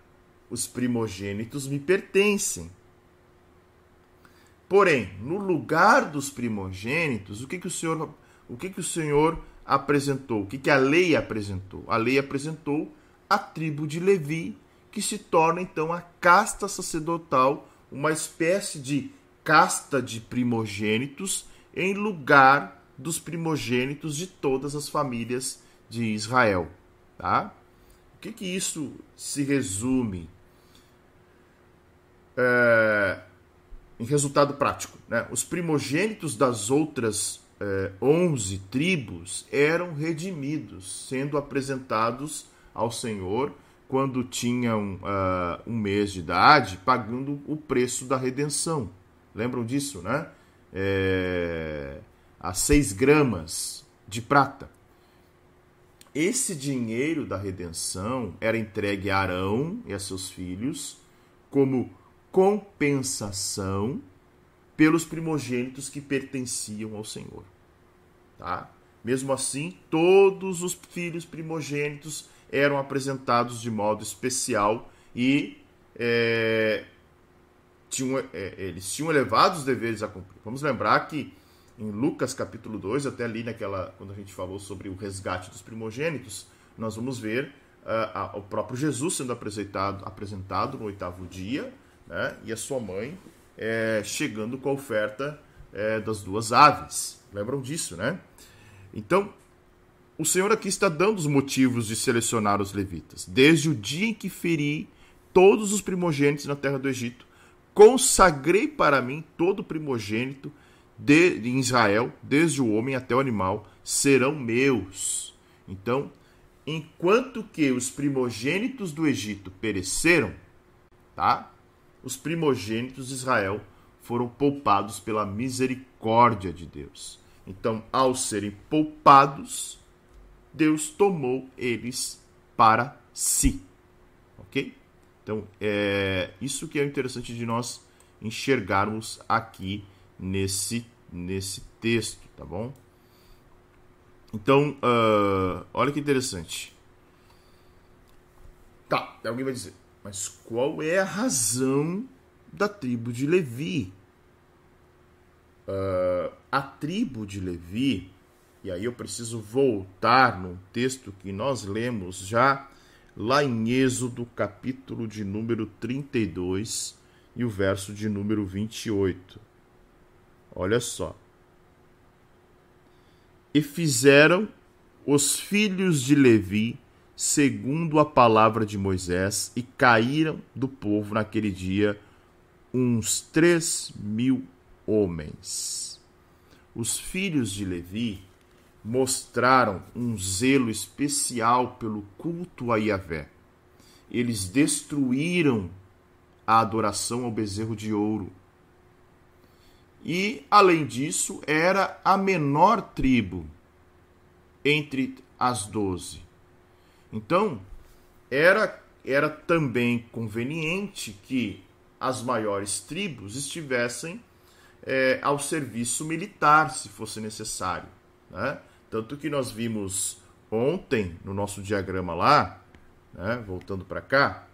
os primogênitos me pertencem. Porém, no lugar dos primogênitos, o que, que o Senhor, o que, que o Senhor apresentou? O que, que a lei apresentou? A lei apresentou a tribo de Levi, que se torna então a casta sacerdotal uma espécie de casta de primogênitos em lugar dos primogênitos de todas as famílias de Israel. Tá? O que, que isso se resume é, em resultado prático? Né? Os primogênitos das outras é, 11 tribos eram redimidos, sendo apresentados ao Senhor quando tinham uh, um mês de idade, pagando o preço da redenção. Lembram disso, né? É, a seis gramas de prata. Esse dinheiro da redenção era entregue a Arão e a seus filhos como compensação pelos primogênitos que pertenciam ao Senhor. Tá? Mesmo assim, todos os filhos primogênitos eram apresentados de modo especial e é, tinham, é, eles tinham elevados deveres a cumprir. Vamos lembrar que em Lucas capítulo 2, até ali naquela quando a gente falou sobre o resgate dos primogênitos, nós vamos ver uh, o próprio Jesus sendo apresentado, apresentado no oitavo dia, né, e a sua mãe é, chegando com a oferta é, das duas aves. Lembram disso, né? Então, o Senhor aqui está dando os motivos de selecionar os levitas. Desde o dia em que feri todos os primogênitos na terra do Egito, consagrei para mim todo primogênito de, em Israel, desde o homem até o animal, serão meus. Então, enquanto que os primogênitos do Egito pereceram, tá? Os primogênitos de Israel foram poupados pela misericórdia de Deus. Então, ao serem poupados, Deus tomou eles para si. Ok? Então, é isso que é interessante de nós enxergarmos aqui nesse, nesse texto, tá bom? Então, uh, olha que interessante. Tá, alguém vai dizer, mas qual é a razão da tribo de Levi? Uh, a tribo de Levi e aí eu preciso voltar num texto que nós lemos já lá em Êxodo, capítulo de número 32 e o verso de número 28. Olha só. e fizeram os filhos de Levi segundo a palavra de Moisés e caíram do povo naquele dia uns três mil homens. Os filhos de Levi mostraram um zelo especial pelo culto a Yahvé. Eles destruíram a adoração ao bezerro de ouro. E, além disso, era a menor tribo entre as doze. Então, era, era também conveniente que as maiores tribos estivessem é, ao serviço militar, se fosse necessário. Né? Tanto que nós vimos ontem no nosso diagrama lá, né? voltando para cá,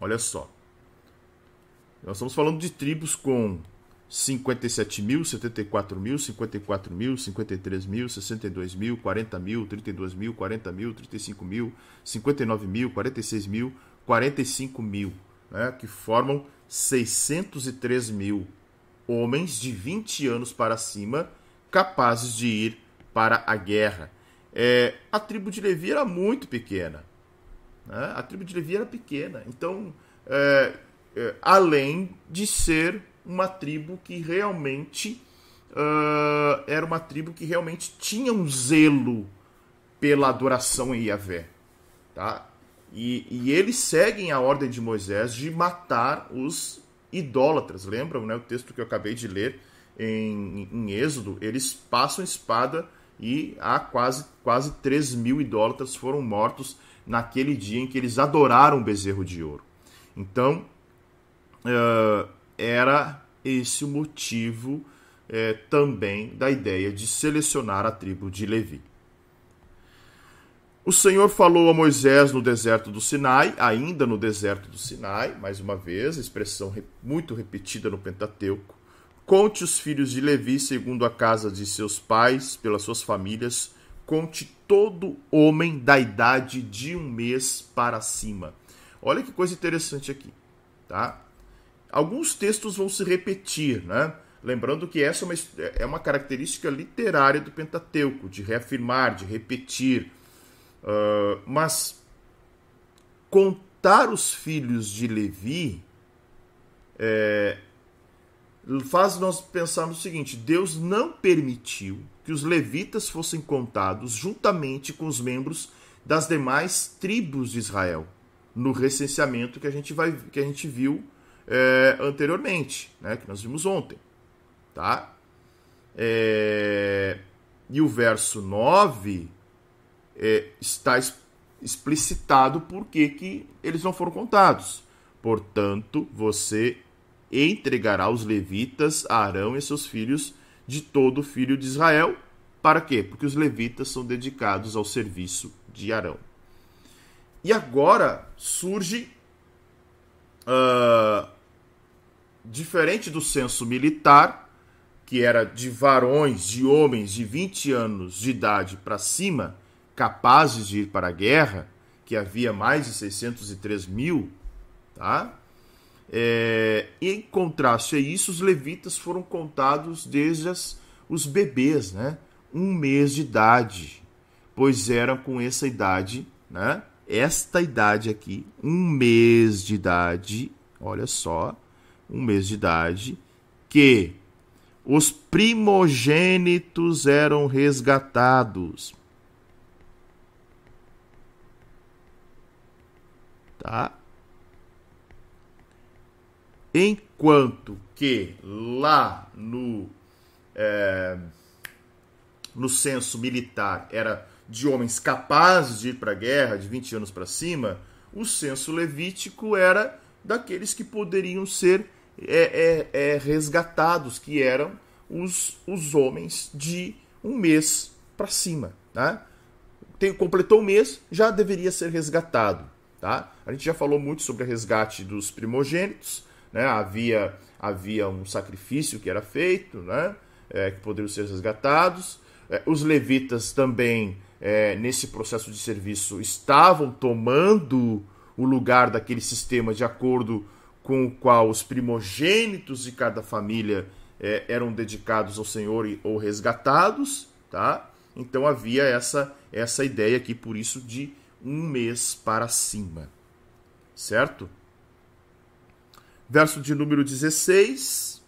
olha só. Nós estamos falando de tribos com 57 mil, 74 mil, 54 mil, 53 mil, 62 mil, 40 mil, 32 mil, 40 mil, 35 mil, 59 mil, 46 mil, 45 mil, né, que formam 603 mil homens de 20 anos para cima capazes de ir para a guerra. É, a tribo de Levi era muito pequena. Né? A tribo de Levi era pequena. Então, é, é, além de ser uma tribo que realmente uh, era uma tribo que realmente tinha um zelo pela adoração em Yahvé. Tá? E, e eles seguem a ordem de Moisés de matar os idólatras. Lembram né, o texto que eu acabei de ler em, em Êxodo? Eles passam espada e há quase, quase 3 mil idólatras foram mortos naquele dia em que eles adoraram o bezerro de ouro. Então, uh, era esse o motivo é, também da ideia de selecionar a tribo de Levi. O Senhor falou a Moisés no deserto do Sinai, ainda no deserto do Sinai, mais uma vez, expressão muito repetida no Pentateuco. Conte os filhos de Levi segundo a casa de seus pais, pelas suas famílias, conte todo homem da idade de um mês para cima. Olha que coisa interessante aqui, tá? Alguns textos vão se repetir, né? Lembrando que essa é uma, é uma característica literária do Pentateuco, de reafirmar, de repetir. Uh, mas contar os filhos de Levi é, faz nós pensar no seguinte: Deus não permitiu que os levitas fossem contados juntamente com os membros das demais tribos de Israel no recenseamento que a gente vai que a gente viu é, anteriormente, né, que nós vimos ontem. Tá? É, e o verso 9 é, está explicitado por que, que eles não foram contados. Portanto, você entregará os levitas a Arão e seus filhos de todo filho de Israel. Para quê? Porque os levitas são dedicados ao serviço de Arão. E agora surge uh, diferente do censo militar, que era de varões, de homens de 20 anos de idade para cima, capazes de ir para a guerra, que havia mais de 603 mil, tá? É, em contraste a isso, os levitas foram contados desde as, os bebês, né? Um mês de idade, pois eram com essa idade, né? Esta idade aqui, um mês de idade, olha só, um mês de idade, que os primogênitos eram resgatados. Tá? Enquanto que lá no, é, no censo militar era de homens capazes de ir para a guerra, de 20 anos para cima, o censo levítico era daqueles que poderiam ser é, é, é, resgatados, que eram os, os homens de um mês para cima. Tá? Tem, completou um mês, já deveria ser resgatado. Tá? A gente já falou muito sobre o resgate dos primogênitos. Né? Havia, havia um sacrifício que era feito, né? É, que poderiam ser resgatados. É, os levitas também, é, nesse processo de serviço, estavam tomando o lugar daquele sistema de acordo com o qual os primogênitos de cada família é, eram dedicados ao Senhor ou resgatados, tá? Então havia essa essa ideia aqui, por isso de um mês para cima, certo? Verso de número 16.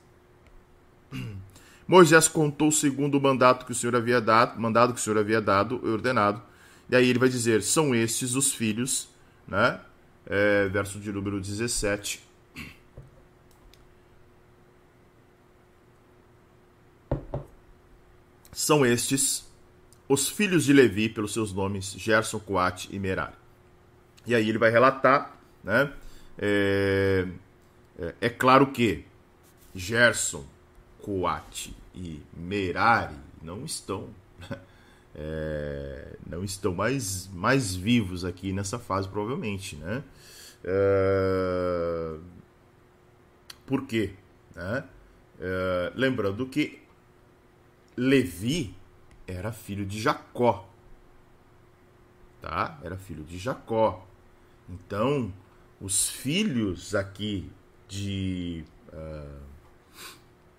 Moisés contou segundo o mandato que o Senhor havia dado, mandado que o Senhor havia dado e ordenado. E aí ele vai dizer: são estes os filhos, né? É, verso de número 17. São estes os filhos de Levi, pelos seus nomes, Gerson, Coate e Merari. E aí ele vai relatar, né? É, é, é claro que Gerson, Coate e Merari não estão é, não estão mais, mais vivos aqui nessa fase provavelmente né? É, por quê? Né? é, lembrando que Levi era filho de Jacó tá? Era filho de Jacó. Então os filhos aqui de uh,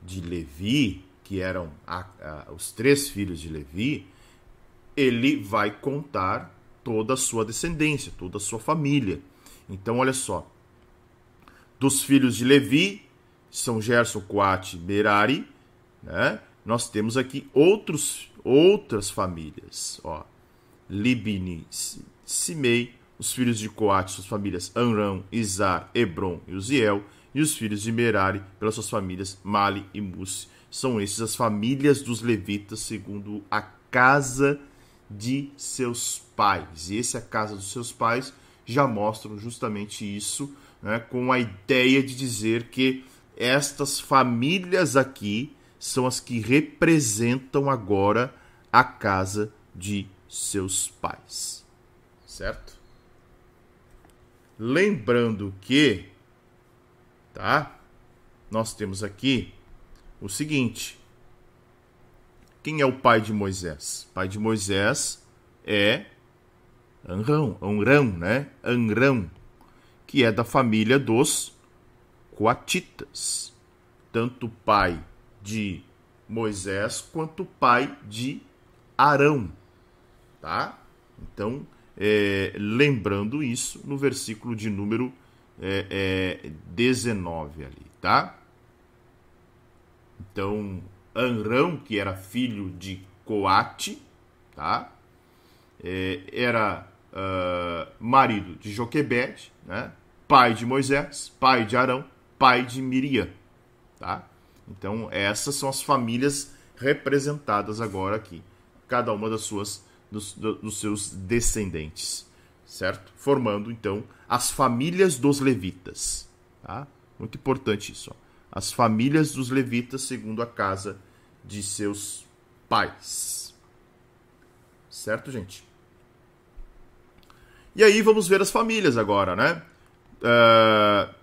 de Levi que eram a, a, os três filhos de Levi, ele vai contar toda a sua descendência, toda a sua família. Então, olha só. Dos filhos de Levi, são Gerson, Coate, Merari, né? Nós temos aqui outros, outras famílias, ó. Libini, Simei, os filhos de Coate, suas famílias Anrão, Izar, Hebron e Uziel, e os filhos de Merari, pelas suas famílias Mali e Musi são esses as famílias dos levitas segundo a casa de seus pais. E esse a casa dos seus pais já mostram justamente isso, né, com a ideia de dizer que estas famílias aqui são as que representam agora a casa de seus pais. Certo? Lembrando que, tá? Nós temos aqui o seguinte: quem é o pai de Moisés? Pai de Moisés é Anrão, Anrão, né? Anrão, que é da família dos Coatitas. Tanto pai de Moisés quanto pai de Arão, tá? Então, é, lembrando isso no versículo de número é, é, 19 ali, tá? Então, Anrão, que era filho de Coate, tá? É, era uh, marido de Joquebede, né? pai de Moisés, pai de Arão, pai de Miriam. Tá? Então, essas são as famílias representadas agora aqui, cada uma das suas dos, dos seus descendentes, certo? Formando então as famílias dos levitas, tá? Muito importante isso. Ó as famílias dos levitas segundo a casa de seus pais. Certo, gente? E aí vamos ver as famílias agora, né? Uh,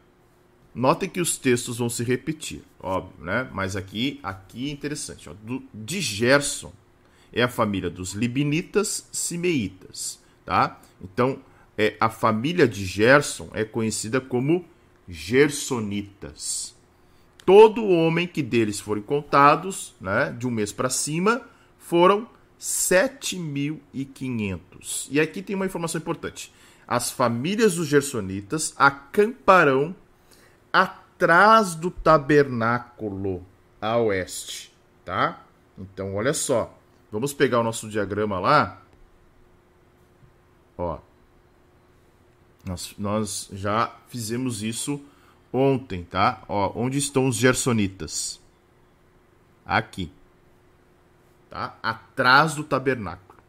notem que os textos vão se repetir, óbvio, né? Mas aqui, aqui é interessante. Ó, do, de Gerson é a família dos libinitas simeitas, tá? Então, é, a família de Gerson é conhecida como gersonitas todo homem que deles forem contados, né, de um mês para cima, foram 7.500. E aqui tem uma informação importante. As famílias dos gersonitas acamparão atrás do tabernáculo a oeste, tá? Então, olha só. Vamos pegar o nosso diagrama lá. Ó. Nós, nós já fizemos isso ontem, tá? Ó, onde estão os gersonitas? Aqui. Tá? Atrás do tabernáculo.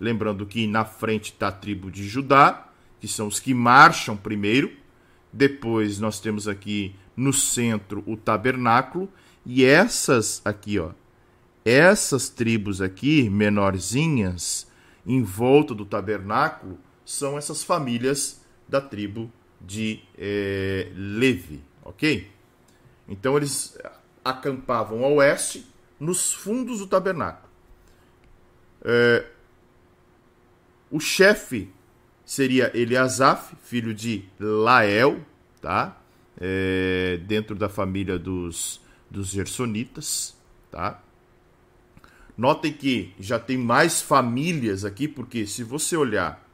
Lembrando que na frente está a tribo de Judá, que são os que marcham primeiro. Depois nós temos aqui no centro o tabernáculo e essas aqui, ó, essas tribos aqui menorzinhas em volta do tabernáculo são essas famílias da tribo de é, Levi, ok? Então eles acampavam a oeste, nos fundos do tabernáculo. É, o chefe seria Eliasaf, filho de Lael, tá? É, dentro da família dos, dos Gersonitas, tá? Notem que já tem mais famílias aqui, porque se você olhar,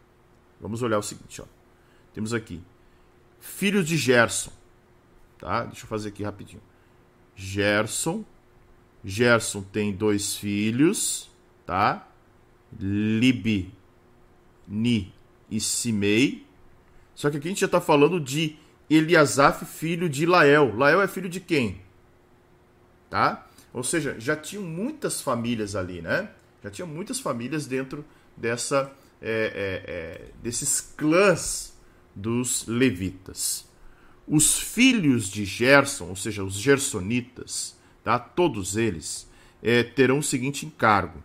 vamos olhar o seguinte, ó. Temos aqui filhos de Gerson, tá? Deixa eu fazer aqui rapidinho. Gerson, Gerson tem dois filhos, tá? Libi, Ni e Simei. Só que aqui a gente já está falando de Eliasaf, filho de Lael. Lael é filho de quem? Tá? Ou seja, já tinham muitas famílias ali, né? Já tinha muitas famílias dentro dessa, é, é, é, desses clãs dos levitas. Os filhos de Gerson, ou seja, os gersonitas, tá? todos eles, é, terão o seguinte encargo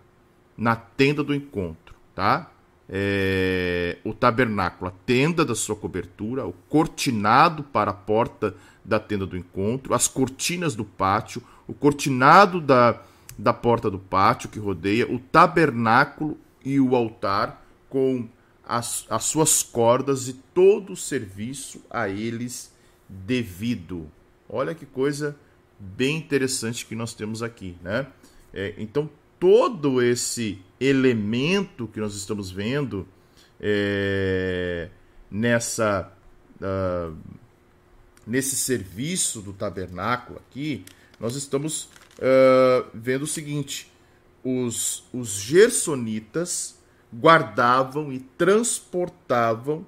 na tenda do encontro, tá? É, o tabernáculo, a tenda da sua cobertura, o cortinado para a porta da tenda do encontro, as cortinas do pátio, o cortinado da, da porta do pátio que rodeia, o tabernáculo e o altar com as, as suas cordas e todo o serviço a eles devido. Olha que coisa bem interessante que nós temos aqui, né? É, então todo esse elemento que nós estamos vendo é, nessa uh, nesse serviço do tabernáculo aqui, nós estamos uh, vendo o seguinte: os, os gersonitas guardavam e transportavam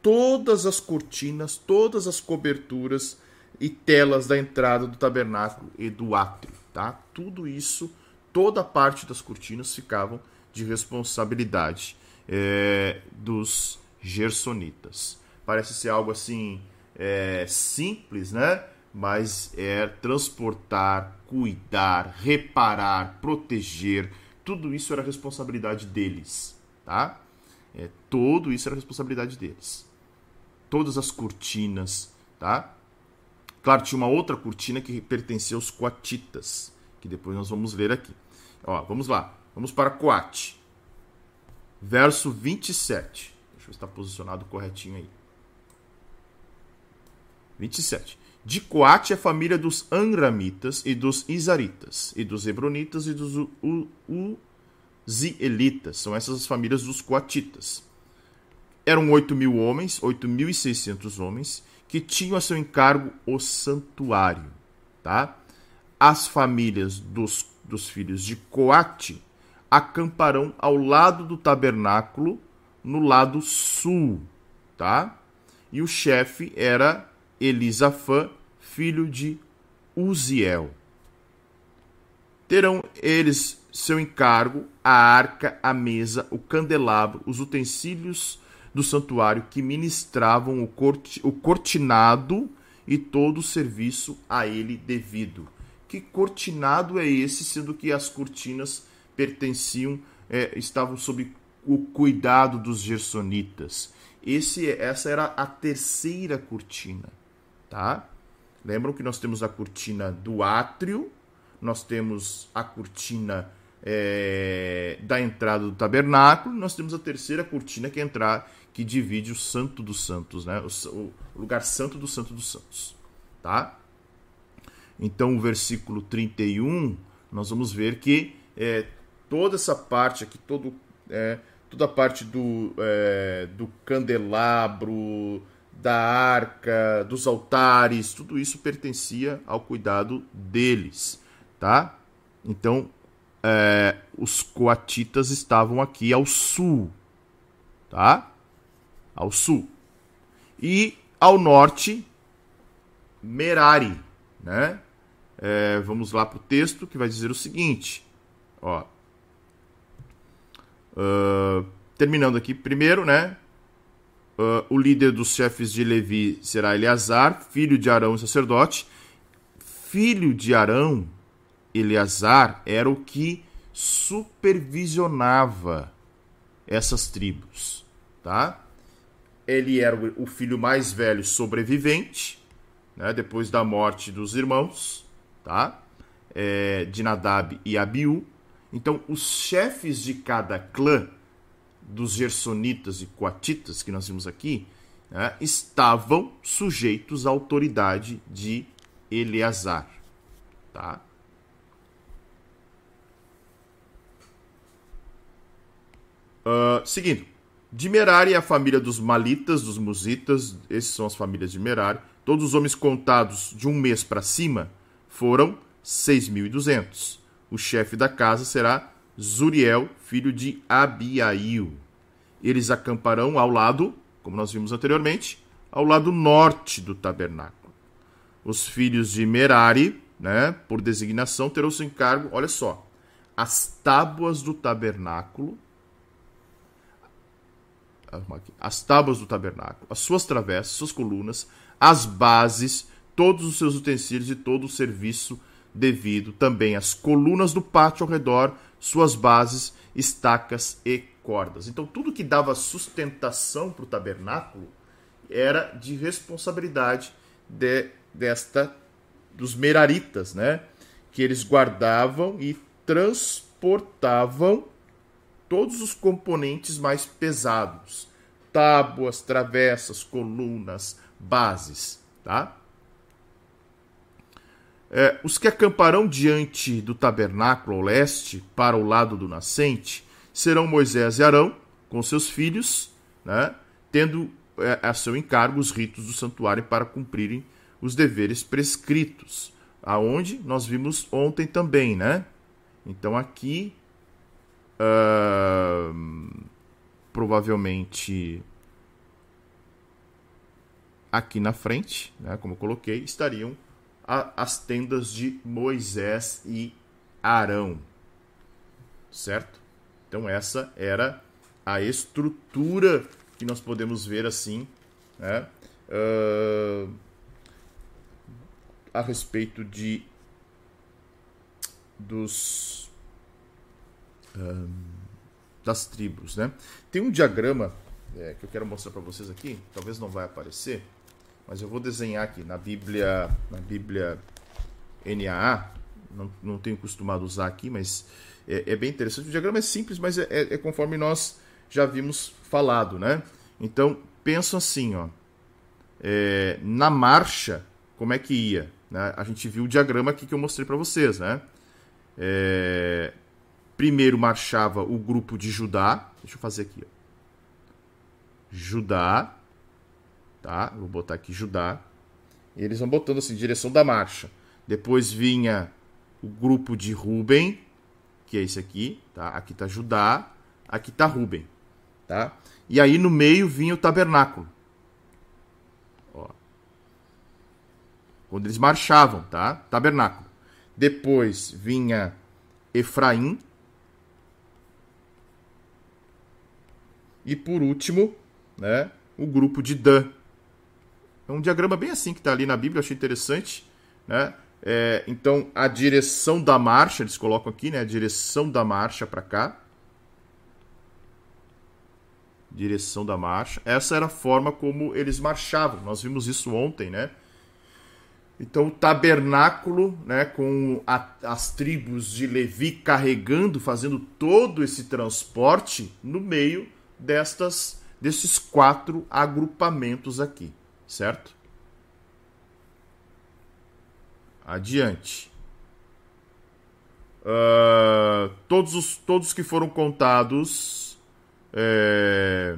todas as cortinas, todas as coberturas e telas da entrada do tabernáculo e do átrio, tá? Tudo isso, toda a parte das cortinas ficavam de responsabilidade é, dos gersonitas. Parece ser algo assim é, simples, né? Mas é transportar, cuidar, reparar, proteger, tudo isso era responsabilidade deles, tá? É, tudo isso era responsabilidade deles. Todas as cortinas, tá? Claro, tinha uma outra cortina que pertencia aos coatitas, que depois nós vamos ler aqui. Ó, vamos lá. Vamos para Coate. Verso 27. Deixa eu se está posicionado corretinho aí. 27. De Coate é a família dos Anramitas e dos Isaritas, e dos Hebronitas e dos Uzielitas. São essas as famílias dos Coatitas. Eram 8 mil homens, 8.600 homens, que tinham a seu encargo o santuário. Tá? As famílias dos, dos filhos de Coate acamparão ao lado do tabernáculo, no lado sul. Tá? E o chefe era Elisafã, filho de Uziel. Terão eles seu encargo a arca, a mesa, o candelabro, os utensílios do santuário que ministravam o, corti, o cortinado e todo o serviço a ele devido. Que cortinado é esse, sendo que as cortinas pertenciam, é, estavam sob o cuidado dos gersonitas? Esse, essa era a terceira cortina tá? Lembram que nós temos a cortina do átrio, nós temos a cortina é, da entrada do tabernáculo, nós temos a terceira cortina que é entrar, que divide o Santo dos Santos, né? O, o lugar santo do Santo dos Santos, tá? Então, o versículo 31, nós vamos ver que é, toda essa parte aqui, todo, é, toda a parte do, é, do candelabro, da arca, dos altares, tudo isso pertencia ao cuidado deles, tá? Então, é, os coatitas estavam aqui ao sul, tá? Ao sul. E ao norte, Merari, né? É, vamos lá para o texto que vai dizer o seguinte, ó. Uh, terminando aqui primeiro, né? Uh, o líder dos chefes de Levi será Eleazar, filho de Arão, sacerdote. Filho de Arão, Eleazar, era o que supervisionava essas tribos, tá? Ele era o filho mais velho sobrevivente, né, depois da morte dos irmãos, tá? É, de Nadab e Abiú. Então, os chefes de cada clã dos gersonitas e coatitas que nós vimos aqui, né, estavam sujeitos à autoridade de Eleazar. Tá? Uh, seguindo, de Merari é a família dos Malitas, dos Musitas, esses são as famílias de Merari. Todos os homens contados de um mês para cima foram 6.200. O chefe da casa será Zuriel, filho de Abiail. Eles acamparão ao lado, como nós vimos anteriormente, ao lado norte do tabernáculo. Os filhos de Merari, né, por designação, terão seu encargo, olha só, as tábuas do tabernáculo, as tábuas do tabernáculo, as suas travessas, suas colunas, as bases, todos os seus utensílios e todo o serviço devido, também as colunas do pátio ao redor, suas bases, estacas e cordas. Então, tudo que dava sustentação para o tabernáculo era de responsabilidade de, desta dos meraritas, né? Que eles guardavam e transportavam todos os componentes mais pesados: tábuas, travessas, colunas, bases, tá? É, os que acamparão diante do tabernáculo ao leste, para o lado do nascente, serão Moisés e Arão, com seus filhos, né, tendo é, a seu encargo os ritos do santuário para cumprirem os deveres prescritos, aonde nós vimos ontem também, né? Então aqui uh, provavelmente aqui na frente, né, como eu coloquei, estariam a, as tendas de Moisés e Arão, certo? Então essa era a estrutura que nós podemos ver assim, né? Uh, a respeito de dos um, das tribos, né? Tem um diagrama é, que eu quero mostrar para vocês aqui, talvez não vai aparecer, mas eu vou desenhar aqui na Bíblia, na Bíblia NAA, não, não tenho costumado usar aqui, mas é, é bem interessante. O diagrama é simples, mas é, é, é, conforme nós já vimos falado, né? Então, penso assim, ó, é, na marcha, como é que ia? Né? A gente viu o diagrama aqui que eu mostrei para vocês, né? É, primeiro marchava o grupo de Judá, deixa eu fazer aqui, ó. Judá, tá? Vou botar aqui Judá. E eles vão botando assim, direção da marcha. Depois vinha o grupo de Ruben, que é esse aqui, tá? Aqui tá Judá, aqui tá Ruben, tá? E aí no meio vinha o tabernáculo. quando eles marchavam, tá? Tabernáculo. Depois vinha Efraim. E por último, né, o grupo de Dan. É um diagrama bem assim que está ali na Bíblia, eu achei interessante. Né? É, então, a direção da marcha, eles colocam aqui, né? A direção da marcha para cá. Direção da marcha. Essa era a forma como eles marchavam. Nós vimos isso ontem, né? Então o tabernáculo, né, com a, as tribos de Levi carregando, fazendo todo esse transporte no meio destas desses quatro agrupamentos aqui, certo? Adiante. Uh, todos os todos que foram contados é,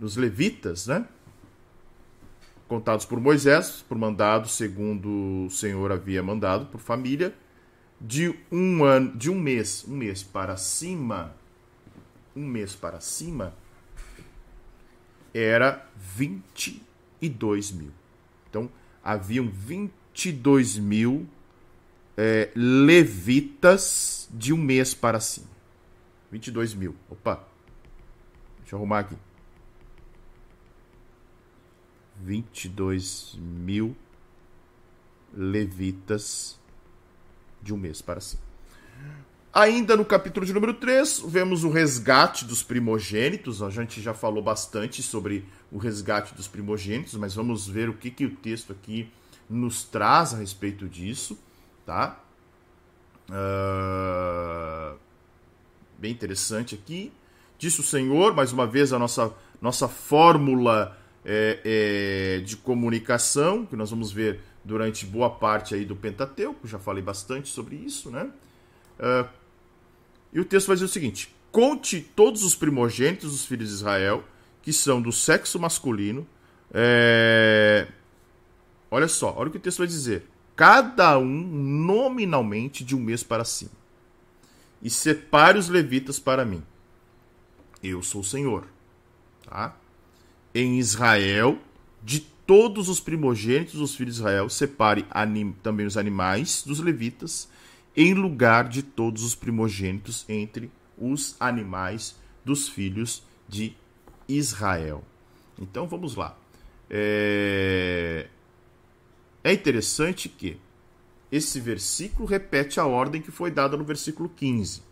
os levitas, né? contados por Moisés, por mandado, segundo o Senhor havia mandado, por família, de um ano, de um mês, um mês para cima, um mês para cima, era 22 mil. Então, haviam 22 mil é, levitas de um mês para cima. 22 mil. Opa, deixa eu arrumar aqui. 22 mil levitas de um mês para cima. Ainda no capítulo de número 3, vemos o resgate dos primogênitos. A gente já falou bastante sobre o resgate dos primogênitos, mas vamos ver o que, que o texto aqui nos traz a respeito disso, tá? Uh... Bem interessante aqui. Disse o Senhor, mais uma vez, a nossa, nossa fórmula é, é, de comunicação, que nós vamos ver durante boa parte aí do Pentateuco, já falei bastante sobre isso, né? Uh, e o texto vai dizer o seguinte: conte todos os primogênitos dos filhos de Israel, que são do sexo masculino. É... Olha só, olha o que o texto vai dizer. Cada um nominalmente de um mês para cima. E separe os levitas para mim. Eu sou o Senhor. Tá? Em Israel, de todos os primogênitos dos filhos de Israel, separe também os animais dos levitas, em lugar de todos os primogênitos entre os animais dos filhos de Israel. Então vamos lá. É, é interessante que esse versículo repete a ordem que foi dada no versículo 15.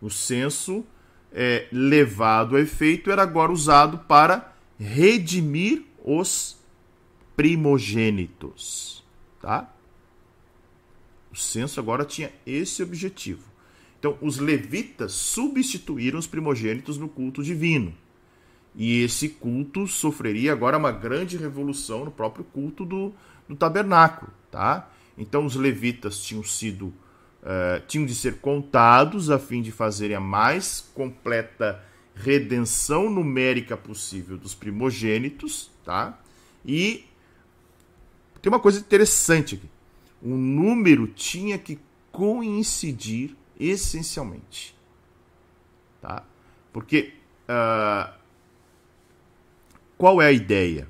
O censo é, levado a efeito era agora usado para redimir os primogênitos, tá? O censo agora tinha esse objetivo. Então, os levitas substituíram os primogênitos no culto divino. E esse culto sofreria agora uma grande revolução no próprio culto do, do tabernáculo, tá? Então, os levitas tinham sido uh, tinham de ser contados a fim de fazerem a mais completa redenção numérica possível dos primogênitos, tá? E tem uma coisa interessante aqui. O número tinha que coincidir essencialmente. Tá? Porque uh, qual é a ideia?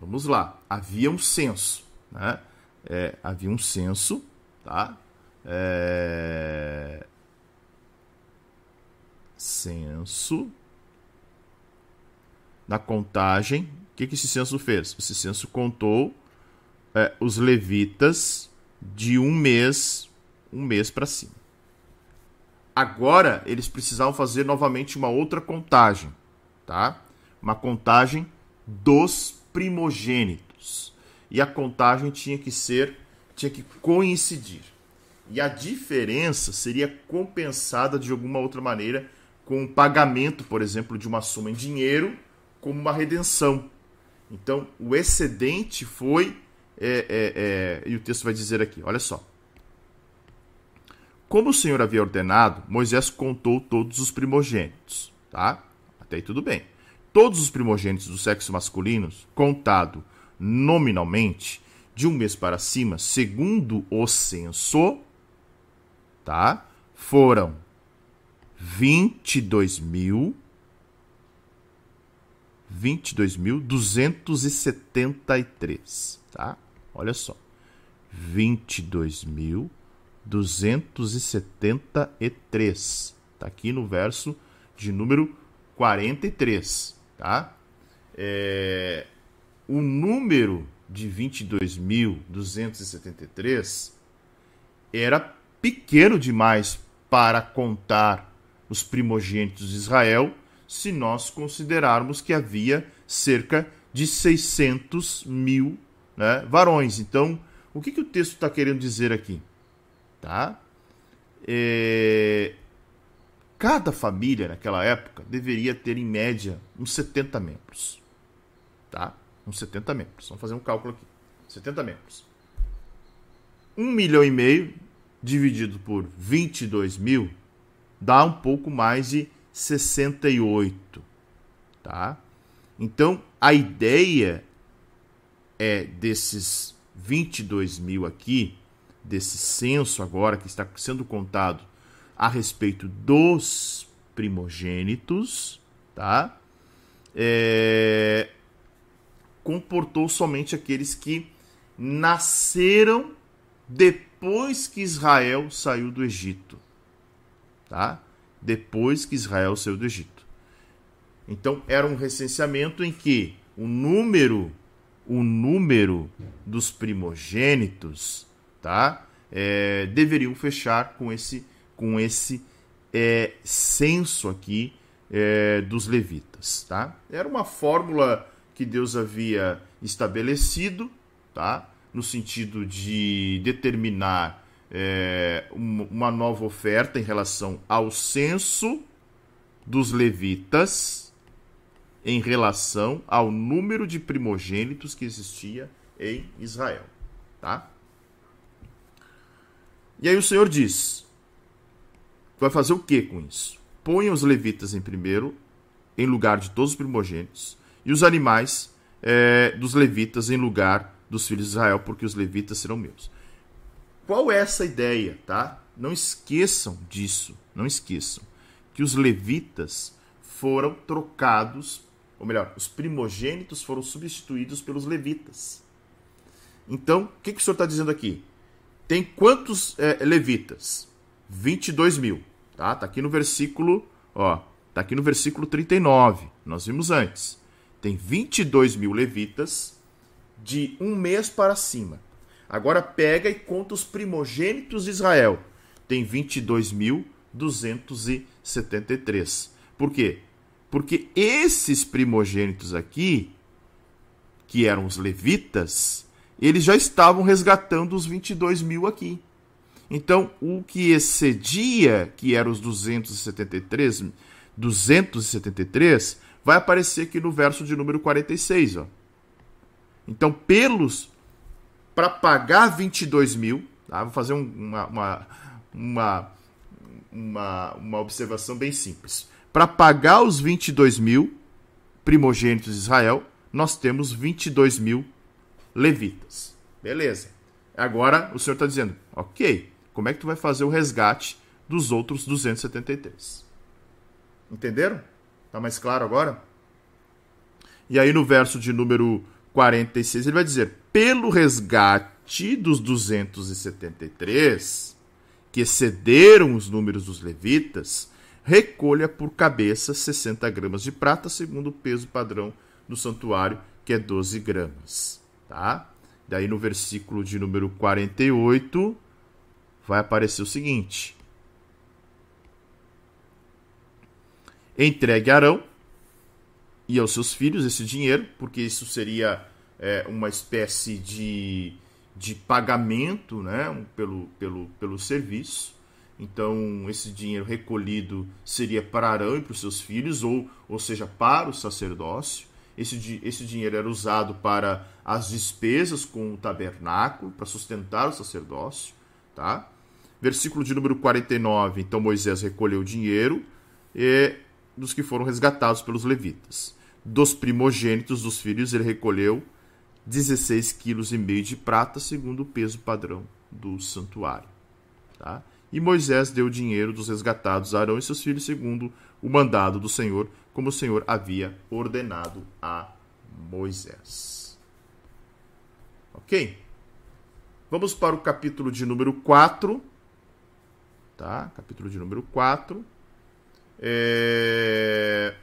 Vamos lá. Havia um censo. Né? É, havia um censo. Tá? É... Censo. Na contagem. O que, que esse censo fez? Esse censo contou é, os levitas de um mês um mês para cima. Agora eles precisavam fazer novamente uma outra contagem, tá? Uma contagem dos primogênitos. E a contagem tinha que ser, tinha que coincidir. E a diferença seria compensada de alguma outra maneira com o pagamento, por exemplo, de uma soma em dinheiro como uma redenção. Então, o excedente foi. É, é, é, e o texto vai dizer aqui: olha só. Como o Senhor havia ordenado, Moisés contou todos os primogênitos, tá? Até aí tudo bem. Todos os primogênitos do sexo masculino, contado nominalmente, de um mês para cima, segundo o censo, tá? Foram 22 mil 22.273, tá? Olha só. 22 mil 273. Está aqui no verso de número 43, tá? É, o número de 22.273 era pequeno demais para contar os primogênitos de Israel, se nós considerarmos que havia cerca de 600 mil né, varões. Então, o que, que o texto está querendo dizer aqui? tá? É... Cada família naquela época deveria ter em média uns 70 membros, tá? Uns 70 membros. Vamos fazer um cálculo aqui. 70 membros. Um milhão e meio dividido por 22 mil dá um pouco mais de 68, tá? Então, a ideia é desses 22 mil aqui desse censo agora que está sendo contado a respeito dos primogênitos, tá? É... comportou somente aqueles que nasceram depois que Israel saiu do Egito, tá? Depois que Israel saiu do Egito. Então era um recenseamento em que o número o número dos primogênitos tá? É, deveriam fechar com esse, com esse é, censo aqui é, dos levitas, tá? Era uma fórmula que Deus havia estabelecido, tá? No sentido de determinar é, uma nova oferta em relação ao censo dos levitas em relação ao número de primogênitos que existia em Israel, tá? E aí o Senhor diz: Vai fazer o que com isso? põe os levitas em primeiro, em lugar de todos os primogênitos, e os animais é, dos levitas em lugar dos filhos de Israel, porque os levitas serão meus. Qual é essa ideia, tá? Não esqueçam disso, não esqueçam que os levitas foram trocados, ou melhor, os primogênitos foram substituídos pelos levitas. Então, o que, que o senhor está dizendo aqui? Tem quantos é, levitas? 22 mil. Tá? tá aqui no versículo, ó, tá aqui no versículo 39. Nós vimos antes. Tem 22 mil levitas de um mês para cima. Agora pega e conta os primogênitos de Israel. Tem 22.273. Por quê? Porque esses primogênitos aqui, que eram os levitas, eles já estavam resgatando os 22 mil aqui. Então, o que excedia, que eram os 273, 273, vai aparecer aqui no verso de número 46. Ó. Então, pelos. Para pagar 22 mil, tá? vou fazer um, uma, uma, uma, uma, uma observação bem simples. Para pagar os 22 mil primogênitos de Israel, nós temos 22 mil levitas. Beleza. Agora o senhor está dizendo, ok, como é que tu vai fazer o resgate dos outros 273? Entenderam? Tá mais claro agora? E aí no verso de número 46 ele vai dizer: pelo resgate dos 273 que excederam os números dos levitas, recolha por cabeça 60 gramas de prata, segundo o peso padrão do santuário, que é 12 gramas. Tá? Daí no versículo de número 48 vai aparecer o seguinte: Entregue Arão e aos seus filhos esse dinheiro, porque isso seria é, uma espécie de, de pagamento né, pelo, pelo, pelo serviço. Então, esse dinheiro recolhido seria para Arão e para os seus filhos, ou, ou seja, para o sacerdócio. Esse, esse dinheiro era usado para as despesas com o tabernáculo, para sustentar o sacerdócio. Tá? Versículo de número 49. Então Moisés recolheu o dinheiro e, dos que foram resgatados pelos levitas. Dos primogênitos dos filhos, ele recolheu 16,5 kg de prata, segundo o peso padrão do santuário. Tá? E Moisés deu o dinheiro dos resgatados a Arão e seus filhos, segundo o mandado do Senhor, como o Senhor havia ordenado a Moisés. Ok? Vamos para o capítulo de número 4. Tá? Capítulo de número 4. É...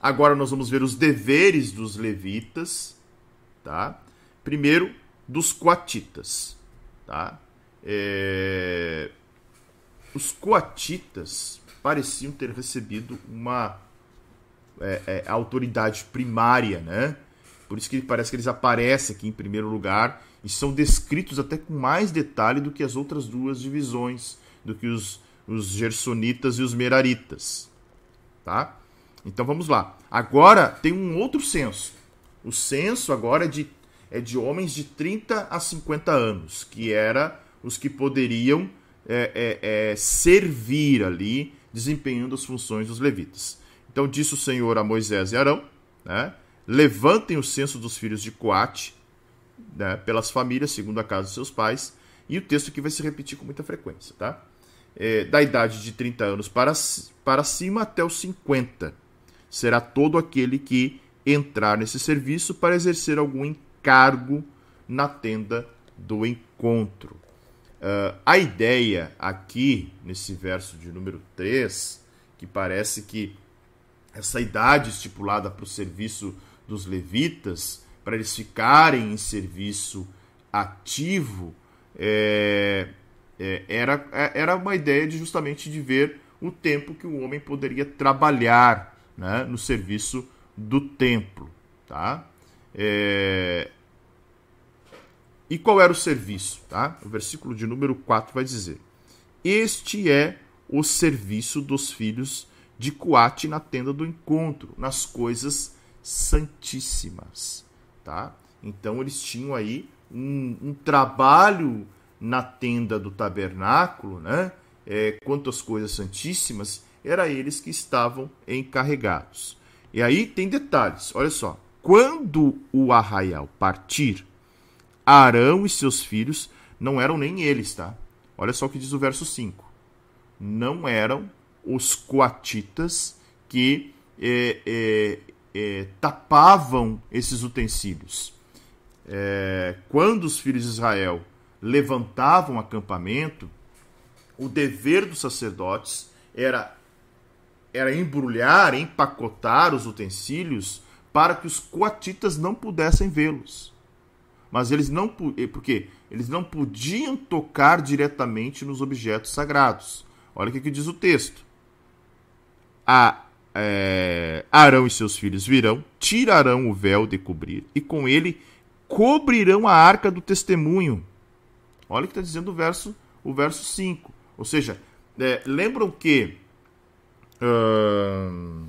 Agora nós vamos ver os deveres dos levitas, tá? Primeiro, dos coatitas, tá? É... Os coatitas pareciam ter recebido uma é, é, autoridade primária, né? Por isso que parece que eles aparecem aqui em primeiro lugar e são descritos até com mais detalhe do que as outras duas divisões, do que os, os gersonitas e os meraritas, tá? Então vamos lá. Agora tem um outro censo. O censo agora é de, é de homens de 30 a 50 anos, que era os que poderiam é, é, é, servir ali, desempenhando as funções dos levitas. Então disse o Senhor a Moisés e Arão, né, levantem o censo dos filhos de Coate, né, pelas famílias, segundo a casa de seus pais, e o texto aqui vai se repetir com muita frequência, tá? É, da idade de 30 anos para, para cima até os 50 será todo aquele que entrar nesse serviço para exercer algum encargo na tenda do encontro. Uh, a ideia aqui, nesse verso de número 3, que parece que essa idade estipulada para o serviço dos levitas, para eles ficarem em serviço ativo, é, é, era, é, era uma ideia de justamente de ver o tempo que o homem poderia trabalhar né, no serviço do templo. Tá? É... E qual era o serviço? Tá? O versículo de número 4 vai dizer: Este é o serviço dos filhos de Coate na tenda do encontro, nas coisas santíssimas. Tá? Então eles tinham aí um, um trabalho na tenda do tabernáculo, né? É, quanto às coisas santíssimas, era eles que estavam encarregados. E aí tem detalhes, olha só. Quando o arraial partir, Arão e seus filhos não eram nem eles, tá? Olha só o que diz o verso 5. Não eram os coatitas que é, é, é, tapavam esses utensílios. É, quando os filhos de Israel levantavam acampamento, o dever dos sacerdotes era, era embrulhar, empacotar os utensílios para que os coatitas não pudessem vê-los. Mas eles não porque eles não podiam tocar diretamente nos objetos sagrados. Olha o que, que diz o texto. A, é, Arão e seus filhos virão, tirarão o véu de cobrir, e com ele cobrirão a arca do testemunho. Olha o que está dizendo o verso, o verso 5. Ou seja, é, lembram que. Hum,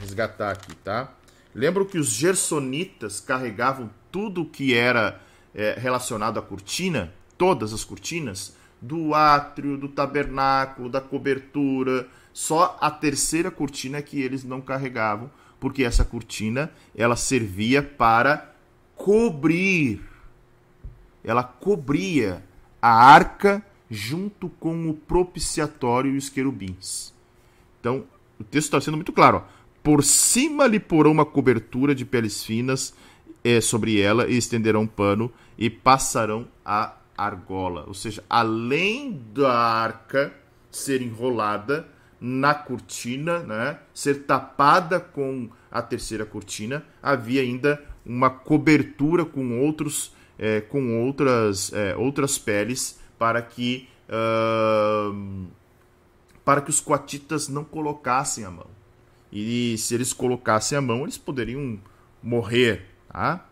resgatar aqui, tá? Lembram que os gersonitas carregavam tudo que era é, relacionado à cortina, todas as cortinas, do átrio, do tabernáculo, da cobertura. Só a terceira cortina que eles não carregavam, porque essa cortina ela servia para cobrir. Ela cobria a arca junto com o propiciatório e os querubins. Então, o texto está sendo muito claro. Ó. Por cima lhe porão uma cobertura de peles finas é, sobre ela e estenderão um pano e passarão a argola. Ou seja, além da arca ser enrolada na cortina, né, ser tapada com a terceira cortina, havia ainda uma cobertura com outros é, com outras é, outras peles para que uh, para que os coatitas não colocassem a mão. E se eles colocassem a mão, eles poderiam morrer. Tá?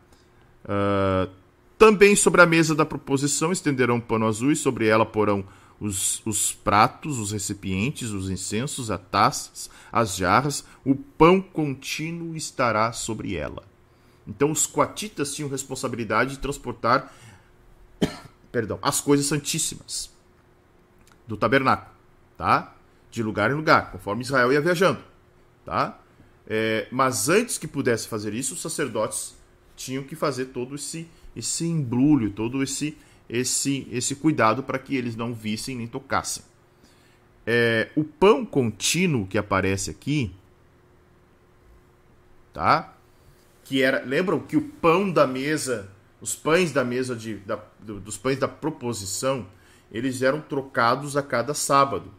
Uh, também sobre a mesa da proposição estenderão um pano azul e sobre ela porão os, os pratos, os recipientes, os incensos, as taças, as jarras, o pão contínuo estará sobre ela. Então os coatitas tinham responsabilidade de transportar perdão, as coisas santíssimas do tabernáculo, tá? De lugar em lugar, conforme Israel ia viajando, tá? É, mas antes que pudesse fazer isso, os sacerdotes tinham que fazer todo esse esse embrulho, todo esse esse esse cuidado para que eles não vissem nem tocassem. É, o pão contínuo que aparece aqui, tá? Que era, lembram que o pão da mesa os pães da mesa de, da, dos pães da proposição, eles eram trocados a cada sábado.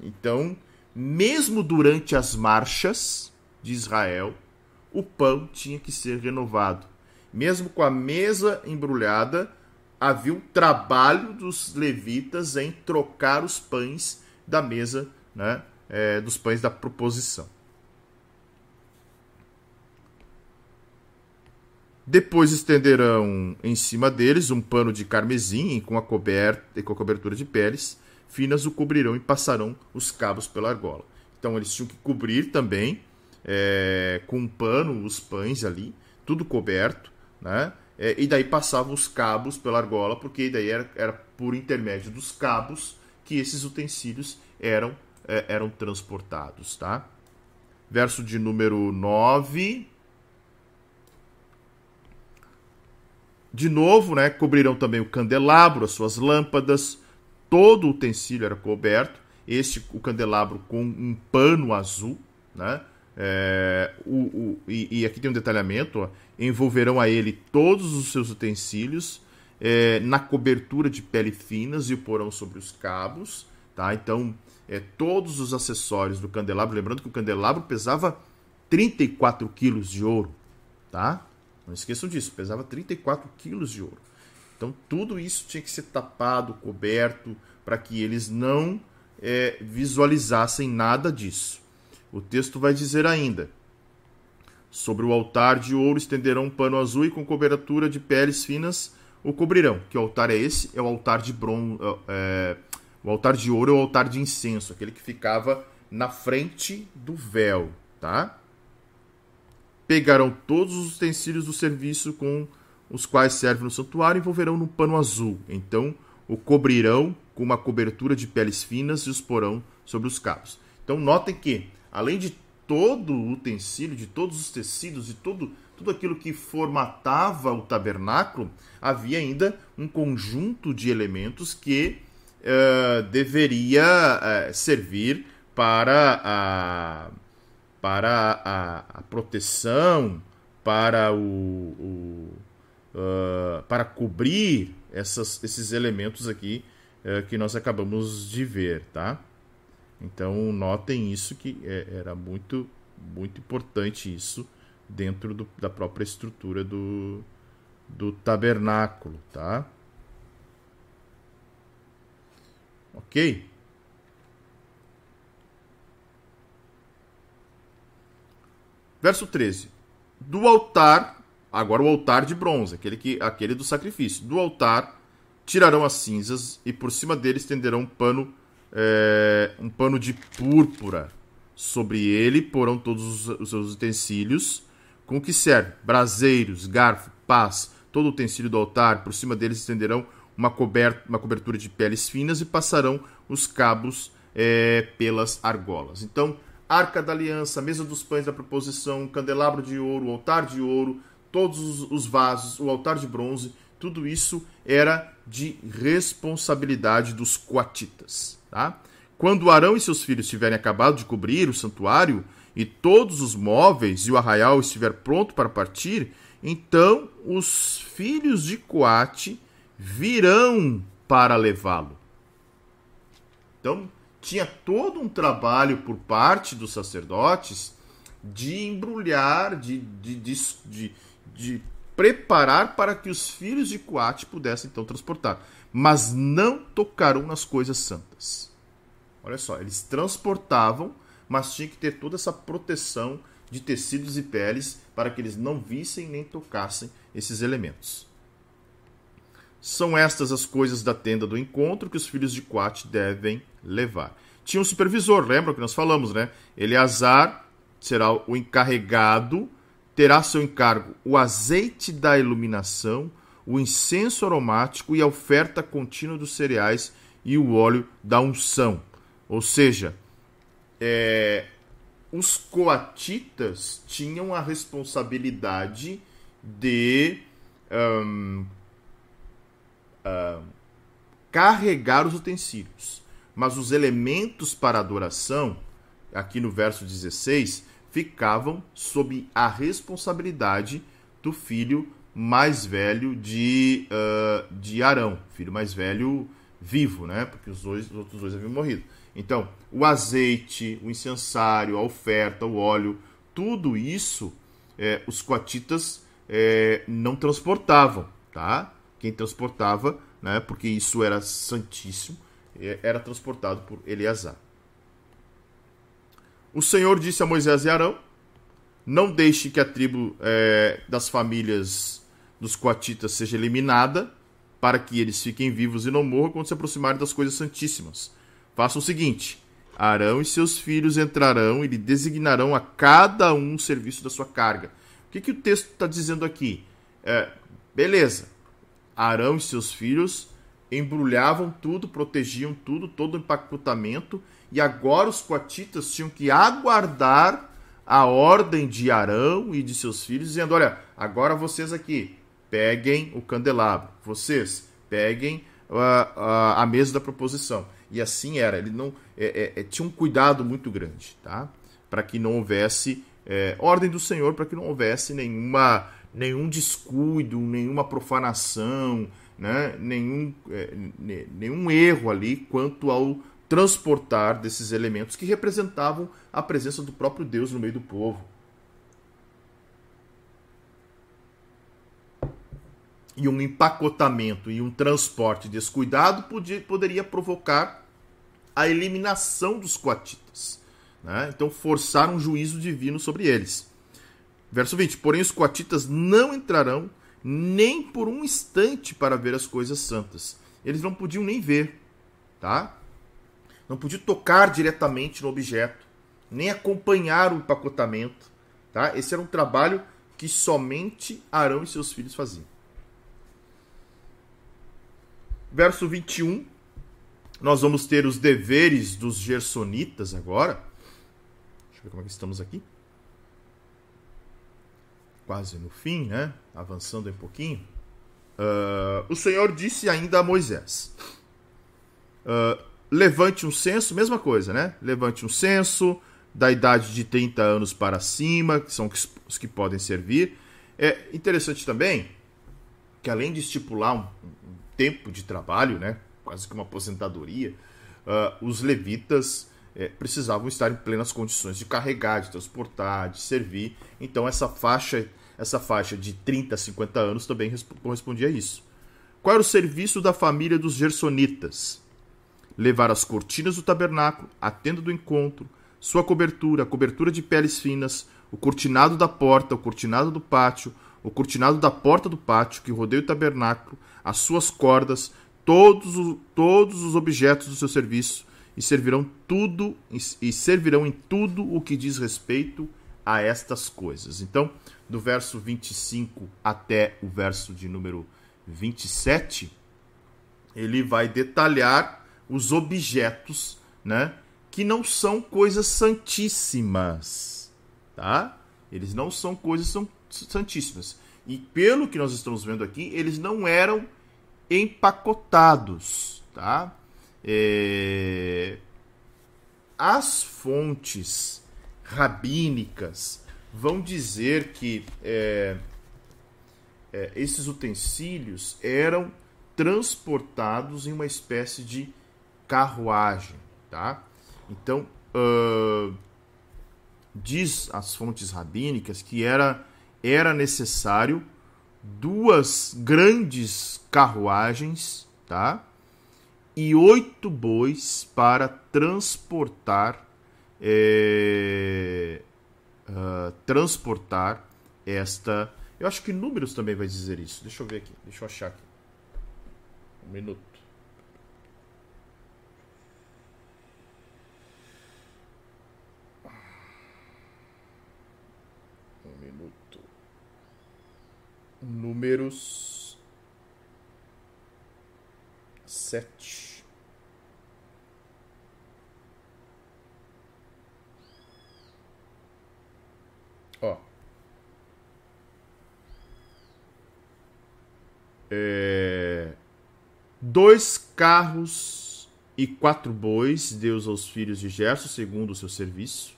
Então, mesmo durante as marchas de Israel, o pão tinha que ser renovado. Mesmo com a mesa embrulhada, havia o trabalho dos levitas em trocar os pães da mesa, né, é, dos pães da proposição. Depois estenderão em cima deles um pano de carmesim com a, coberta, com a cobertura de peles finas, o cobrirão e passarão os cabos pela argola. Então eles tinham que cobrir também é, com um pano os pães ali, tudo coberto, né? É, e daí passavam os cabos pela argola, porque daí era, era por intermédio dos cabos que esses utensílios eram, é, eram transportados, tá? Verso de número 9 De novo, né, cobrirão também o candelabro, as suas lâmpadas, todo o utensílio era coberto. Este, o candelabro com um pano azul, né? É, o, o, e, e, aqui tem um detalhamento: ó, envolverão a ele todos os seus utensílios é, na cobertura de pele finas e o porão sobre os cabos. Tá? Então, é, todos os acessórios do candelabro, lembrando que o candelabro pesava 34 quilos de ouro. Tá? Não esqueçam disso, pesava 34 quilos de ouro. Então tudo isso tinha que ser tapado, coberto, para que eles não é, visualizassem nada disso. O texto vai dizer ainda: sobre o altar de ouro estenderão um pano azul e com cobertura de peles finas o cobrirão. Que altar é esse? É o altar de bronze. É, o altar de ouro é o altar de incenso, aquele que ficava na frente do véu, tá? Pegarão todos os utensílios do serviço com os quais serve no santuário e envolverão no pano azul. Então o cobrirão com uma cobertura de peles finas e os porão sobre os cabos. Então notem que, além de todo o utensílio, de todos os tecidos, de todo, tudo aquilo que formatava o tabernáculo, havia ainda um conjunto de elementos que uh, deveria uh, servir para a, para a, a proteção, para o, o uh, para cobrir essas, esses elementos aqui que nós acabamos de ver, tá? Então notem isso que é, era muito muito importante isso dentro do, da própria estrutura do, do tabernáculo, tá? Ok? Verso 13. Do altar, agora o altar de bronze, aquele, que, aquele do sacrifício. Do altar tirarão as cinzas e por cima dele estenderão um pano, é, um pano de púrpura. Sobre ele porão todos os seus utensílios, com que serve braseiros, garfo, pás, todo o utensílio do altar. Por cima deles estenderão uma, coberta, uma cobertura de peles finas e passarão os cabos é, pelas argolas. Então, arca da aliança, mesa dos pães da proposição, candelabro de ouro, altar de ouro, todos os vasos, o altar de bronze, tudo isso era de responsabilidade dos coatitas. Tá? Quando Arão e seus filhos tiverem acabado de cobrir o santuário e todos os móveis e o arraial estiver pronto para partir, então os filhos de Coate virão para levá-lo. Então, tinha todo um trabalho por parte dos sacerdotes de embrulhar, de, de, de, de, preparar para que os filhos de Coate pudessem então transportar. Mas não tocaram nas coisas santas. Olha só, eles transportavam, mas tinha que ter toda essa proteção de tecidos e peles para que eles não vissem nem tocassem esses elementos. São estas as coisas da tenda do encontro que os filhos de Coate devem levar. Tinha um supervisor, lembra que nós falamos, né? Eleazar será o encarregado, terá seu encargo o azeite da iluminação, o incenso aromático e a oferta contínua dos cereais e o óleo da unção. Ou seja, é, os coatitas tinham a responsabilidade de um, uh, carregar os utensílios. Mas os elementos para adoração, aqui no verso 16, ficavam sob a responsabilidade do filho mais velho de, uh, de Arão, filho mais velho vivo, né? Porque os, dois, os outros dois haviam morrido. Então, o azeite, o incensário, a oferta, o óleo, tudo isso é, os coatitas é, não transportavam, tá? Quem transportava, né, porque isso era santíssimo, é, era transportado por Eleazar. O Senhor disse a Moisés e Arão: Não deixe que a tribo das famílias dos coatitas seja eliminada, para que eles fiquem vivos e não morram quando se aproximarem das coisas santíssimas. Faça o seguinte: Arão e seus filhos entrarão e lhe designarão a cada um o serviço da sua carga. O que, que o texto está dizendo aqui? É, beleza, Arão e seus filhos embrulhavam tudo, protegiam tudo, todo o empacotamento, e agora os coatitas tinham que aguardar a ordem de Arão e de seus filhos, dizendo: Olha, agora vocês aqui, peguem o candelabro, vocês peguem a, a, a mesa da proposição. E assim era, ele não é, é, é tinha um cuidado muito grande, tá? Para que não houvesse é, ordem do Senhor, para que não houvesse nenhuma nenhum descuido, nenhuma profanação, né? nenhum, é, nenhum erro ali quanto ao transportar desses elementos que representavam a presença do próprio Deus no meio do povo. E um empacotamento e um transporte descuidado podia, poderia provocar a eliminação dos coatitas. Né? Então, forçar um juízo divino sobre eles. Verso 20: Porém, os coatitas não entrarão nem por um instante para ver as coisas santas. Eles não podiam nem ver, tá? Não podiam tocar diretamente no objeto, nem acompanhar o empacotamento, tá? Esse era um trabalho que somente Arão e seus filhos faziam. Verso 21, nós vamos ter os deveres dos gersonitas agora. Deixa eu ver como é que estamos aqui. Quase no fim, né? Avançando um pouquinho. Uh, o Senhor disse ainda a Moisés: uh, Levante um censo, mesma coisa, né? Levante um censo da idade de 30 anos para cima, que são os que podem servir. É interessante também que, além de estipular um, um tempo de trabalho, né? Quase que uma aposentadoria, uh, os levitas é, precisavam estar em plenas condições de carregar, de transportar, de servir. Então, essa faixa essa faixa de 30 a 50 anos também correspondia a isso. Qual era o serviço da família dos gersonitas? Levar as cortinas do tabernáculo, a tenda do encontro, sua cobertura, a cobertura de peles finas, o cortinado da porta, o cortinado do pátio, o cortinado da porta do pátio que rodeia o tabernáculo, as suas cordas, todos, todos os objetos do seu serviço, e servirão tudo e servirão em tudo o que diz respeito a estas coisas. Então, do verso 25 até o verso de número 27, ele vai detalhar os objetos, né, que não são coisas santíssimas, tá? Eles não são coisas santíssimas. E pelo que nós estamos vendo aqui, eles não eram empacotados, tá? É... As fontes rabínicas vão dizer que é, é, esses utensílios eram transportados em uma espécie de carruagem, tá? Então, uh, diz as fontes rabínicas que era, era necessário duas grandes carruagens, tá? E oito bois para transportar é, uh, transportar esta. Eu acho que números também vai dizer isso. Deixa eu ver aqui. Deixa eu achar aqui. Um minuto. Um minuto. Números sete. Ó. É... Dois carros e quatro bois Deus aos filhos de Gerson, segundo o seu serviço.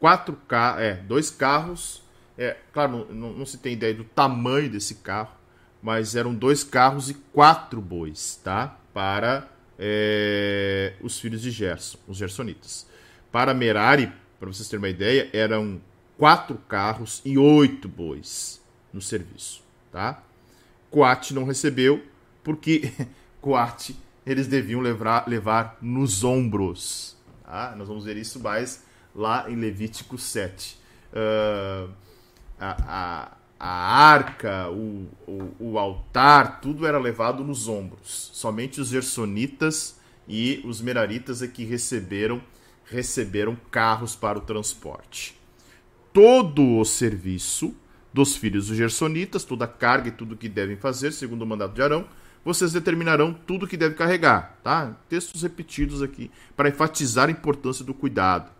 Quatro ca... é, dois carros. É, claro, não, não, não se tem ideia do tamanho desse carro, mas eram dois carros e quatro bois, tá? Para é, os filhos de Gerson, os gersonitas. Para Merari, para vocês terem uma ideia, eram quatro carros e oito bois no serviço, tá? Coate não recebeu porque Coate eles deviam levar, levar nos ombros. Tá? Nós vamos ver isso mais lá em Levítico 7. Uh, a, a, arca, o, o, o, altar, tudo era levado nos ombros. Somente os gersonitas e os meraritas é que receberam, receberam carros para o transporte todo o serviço dos filhos dos Gersonitas, toda a carga e tudo que devem fazer, segundo o mandato de Arão, vocês determinarão tudo que deve carregar, tá? Textos repetidos aqui para enfatizar a importância do cuidado.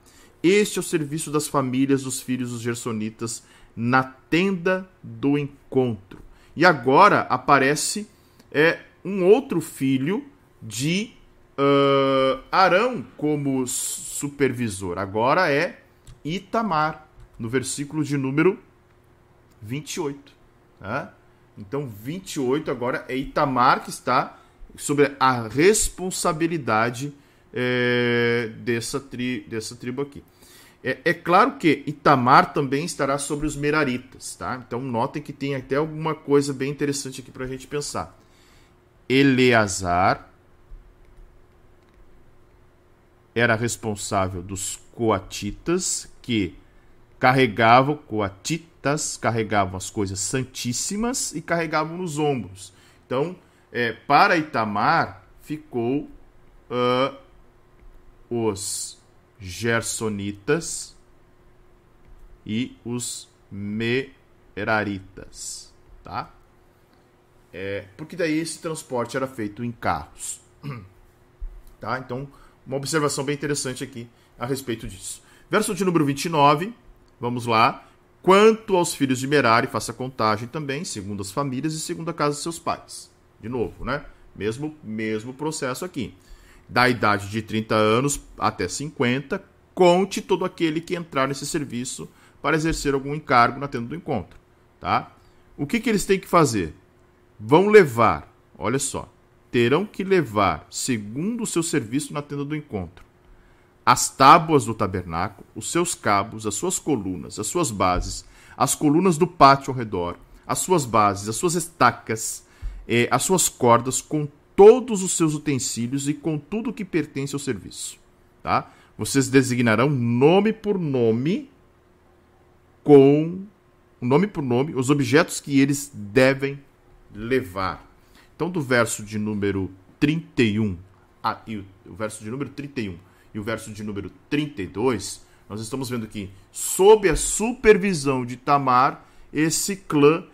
Este é o serviço das famílias dos filhos dos Gersonitas na tenda do encontro. E agora aparece é, um outro filho de uh, Arão como supervisor. Agora é Itamar no versículo de número 28. Tá? Então, 28 agora é Itamar que está sobre a responsabilidade é, dessa, tri, dessa tribo aqui. É, é, claro que Itamar também estará sobre os Meraritas, tá? Então notem que tem até alguma coisa bem interessante aqui para a gente pensar. Eleazar era responsável dos coatitas que carregavam, coatitas, carregavam as coisas santíssimas e carregavam nos ombros. Então, é, para Itamar ficou uh, os gersonitas e os meraritas, tá? É, porque daí esse transporte era feito em carros. Tá? Então, uma observação bem interessante aqui a respeito disso. Verso de número 29, vamos lá. Quanto aos filhos de Merari, faça contagem também, segundo as famílias e segundo a casa de seus pais. De novo, né? Mesmo, mesmo processo aqui. Da idade de 30 anos até 50, conte todo aquele que entrar nesse serviço para exercer algum encargo na tenda do encontro. Tá? O que, que eles têm que fazer? Vão levar, olha só, terão que levar, segundo o seu serviço na tenda do encontro, as tábuas do tabernáculo, os seus cabos, as suas colunas, as suas bases, as colunas do pátio ao redor, as suas bases, as suas estacas, eh, as suas cordas, com todos os seus utensílios e com tudo que pertence ao serviço. Tá? Vocês designarão nome por nome, com nome por nome, os objetos que eles devem levar. Então, do verso de número 31 a, e o, verso de número 31 e o verso de número 32, nós estamos vendo que, sob a supervisão de Tamar, esse clã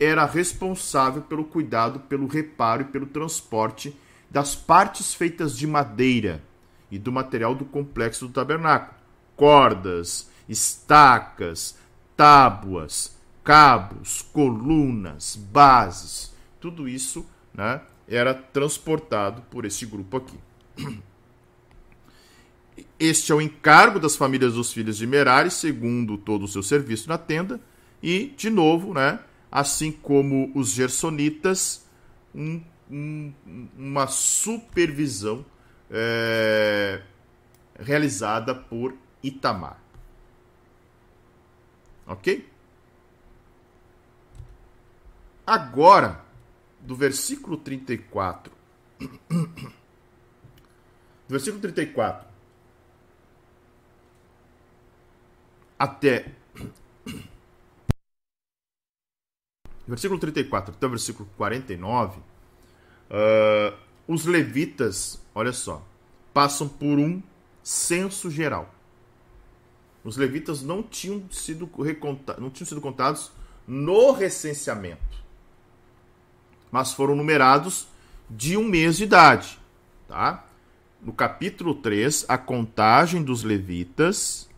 era responsável pelo cuidado, pelo reparo e pelo transporte das partes feitas de madeira e do material do complexo do tabernáculo: cordas, estacas, tábuas, cabos, colunas, bases. Tudo isso né, era transportado por este grupo aqui. Este é o encargo das famílias dos filhos de Merari, segundo todo o seu serviço na tenda, e, de novo, né, assim como os gersonitas, um, um, uma supervisão é, realizada por Itamar. Ok? Agora, do versículo 34. Do versículo 34 até. Versículo 34 até o versículo 49. Uh, ah, os levitas, olha só, passam por um censo geral. Os levitas não tinham sido, recontados, não tinham sido contados no recenseamento mas foram numerados de um mês de idade. Tá? No capítulo 3, a contagem dos levitas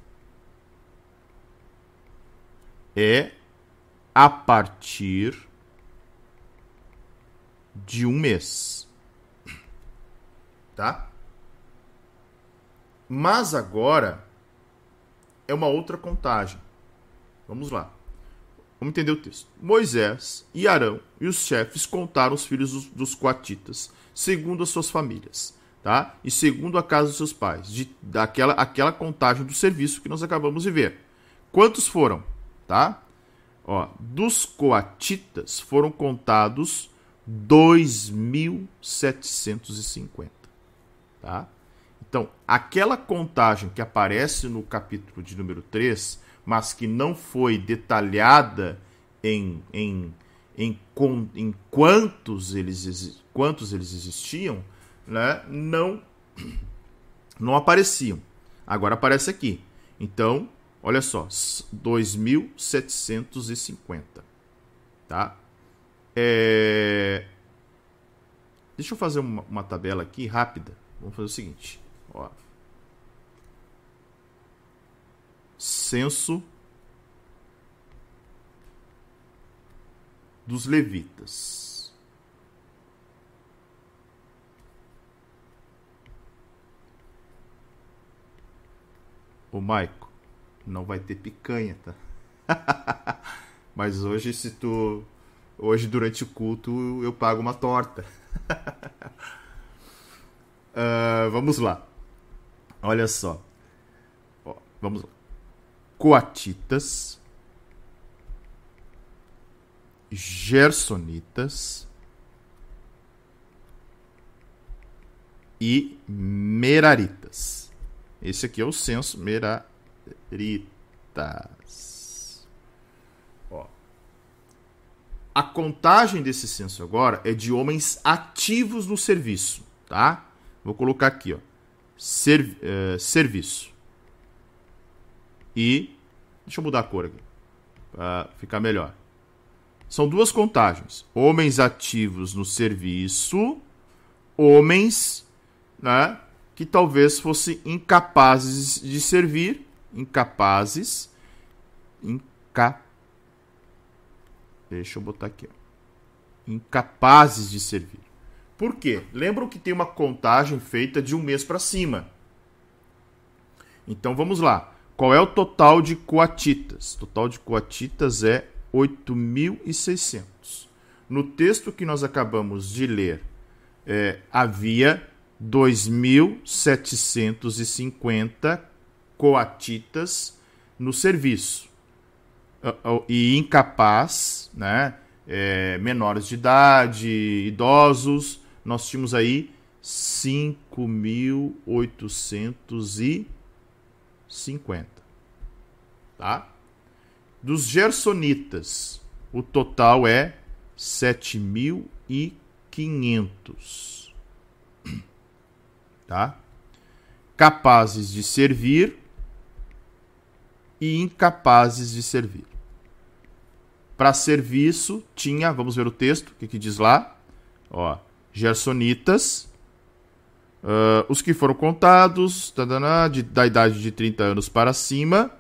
é a partir de um mês. Tá? Mas agora é uma outra contagem. Vamos lá. Vamos entender o texto. Moisés e Arão e os chefes contaram os filhos dos, dos coatitas, segundo as suas famílias, tá? E segundo a casa dos seus pais, de, daquela aquela contagem do serviço que nós acabamos de ver. Quantos foram, tá? Ó, dos coatitas foram contados 2.750, tá? Então, aquela contagem que aparece no capítulo de número 3 mas que não foi detalhada em, em, em, em quantos, eles, quantos eles existiam, né, não, não apareciam. Agora aparece aqui. Então, olha só, 2.750. Tá? É... Deixa eu fazer uma, uma tabela aqui rápida. Vamos fazer o seguinte. Ó. censo dos levitas. O Maico, não vai ter picanha, tá? Mas hoje, se tu. Hoje, durante o culto, eu pago uma torta. uh, vamos lá. Olha só. Ó, vamos lá coatitas, gersonitas e meraritas. Esse aqui é o censo meraritas. Ó. A contagem desse censo agora é de homens ativos no serviço, tá? Vou colocar aqui, ó. Serv uh, serviço. E. Deixa eu mudar a cor aqui. Para ficar melhor. São duas contagens: homens ativos no serviço, homens né, que talvez fossem incapazes de servir, incapazes, inca... deixa eu botar aqui, ó. incapazes de servir. Por quê? Lembram que tem uma contagem feita de um mês para cima. Então vamos lá. Qual é o total de coatitas? O total de coatitas é 8.600. No texto que nós acabamos de ler, é, havia 2.750 coatitas no serviço. E incapaz, né, é, menores de idade, idosos, nós tínhamos aí 5.850. Tá? Dos gersonitas, o total é 7.500. Tá? Capazes de servir e incapazes de servir. Para serviço tinha, vamos ver o texto, o que, que diz lá? Ó, gersonitas, uh, os que foram contados tadana, de, da idade de 30 anos para cima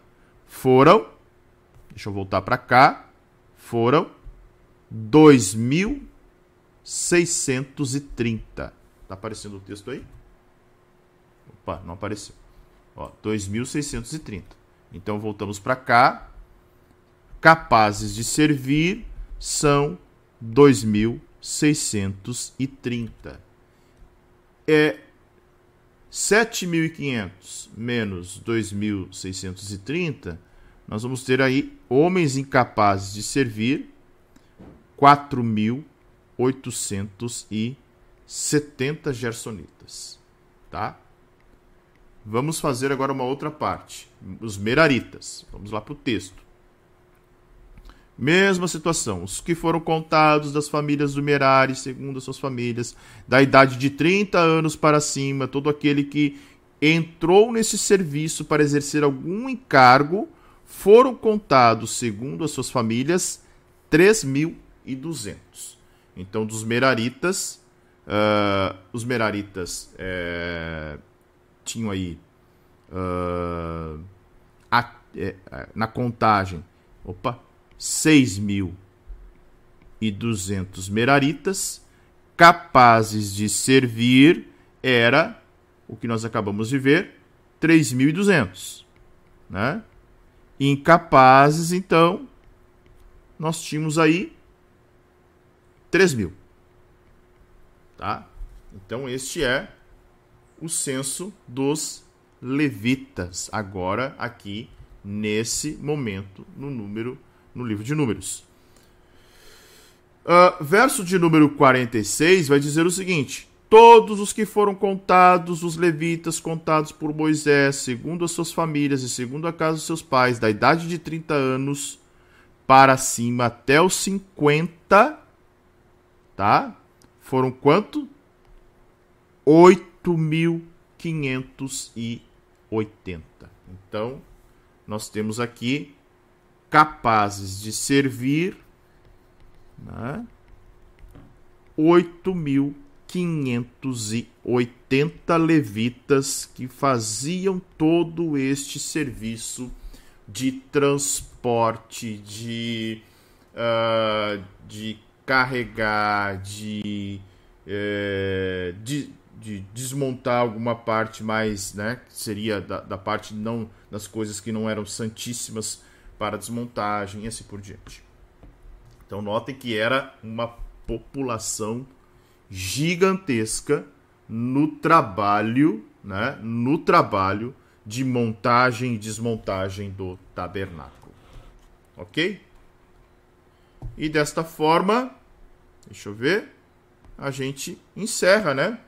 foram, deixa eu voltar para cá, foram 2.630. Tá aparecendo o texto aí? Opa, não apareceu. Ó, 2.630. Então voltamos para cá. Capazes de servir são 2.630. 630. É 7.500 menos 2.630, nós vamos ter aí homens incapazes de servir 4.870 gersonitas, tá? Vamos fazer agora uma outra parte, os meraritas. Vamos lá para o texto. Mesma situação. Os que foram contados das famílias do Merari, segundo as suas famílias, da idade de 30 anos para cima, todo aquele que entrou nesse serviço para exercer algum encargo, foram contados, segundo as suas famílias, 3.200. Então, dos Meraritas, uh, os Meraritas uh, tinham aí uh, a, eh, na contagem. Opa, 6.200 meraritas, capazes de servir, era o que nós acabamos de ver, 3.200. Né? Incapazes, então, nós tínhamos aí 3 mil. Tá? Então, este é o censo dos levitas, agora aqui nesse momento, no número no livro de Números. Uh, verso de número 46 vai dizer o seguinte: Todos os que foram contados, os levitas contados por Moisés, segundo as suas famílias e segundo a casa dos seus pais, da idade de 30 anos para cima até os 50, tá? Foram quanto? 8.580. Então, nós temos aqui capazes de servir né, 8.580 levitas que faziam todo este serviço de transporte, de, uh, de carregar, de, uh, de, de, desmontar alguma parte mais, né? Seria da, da parte não das coisas que não eram santíssimas para desmontagem e assim por diante. Então notem que era uma população gigantesca no trabalho, né, no trabalho de montagem e desmontagem do tabernáculo. OK? E desta forma, deixa eu ver, a gente encerra, né?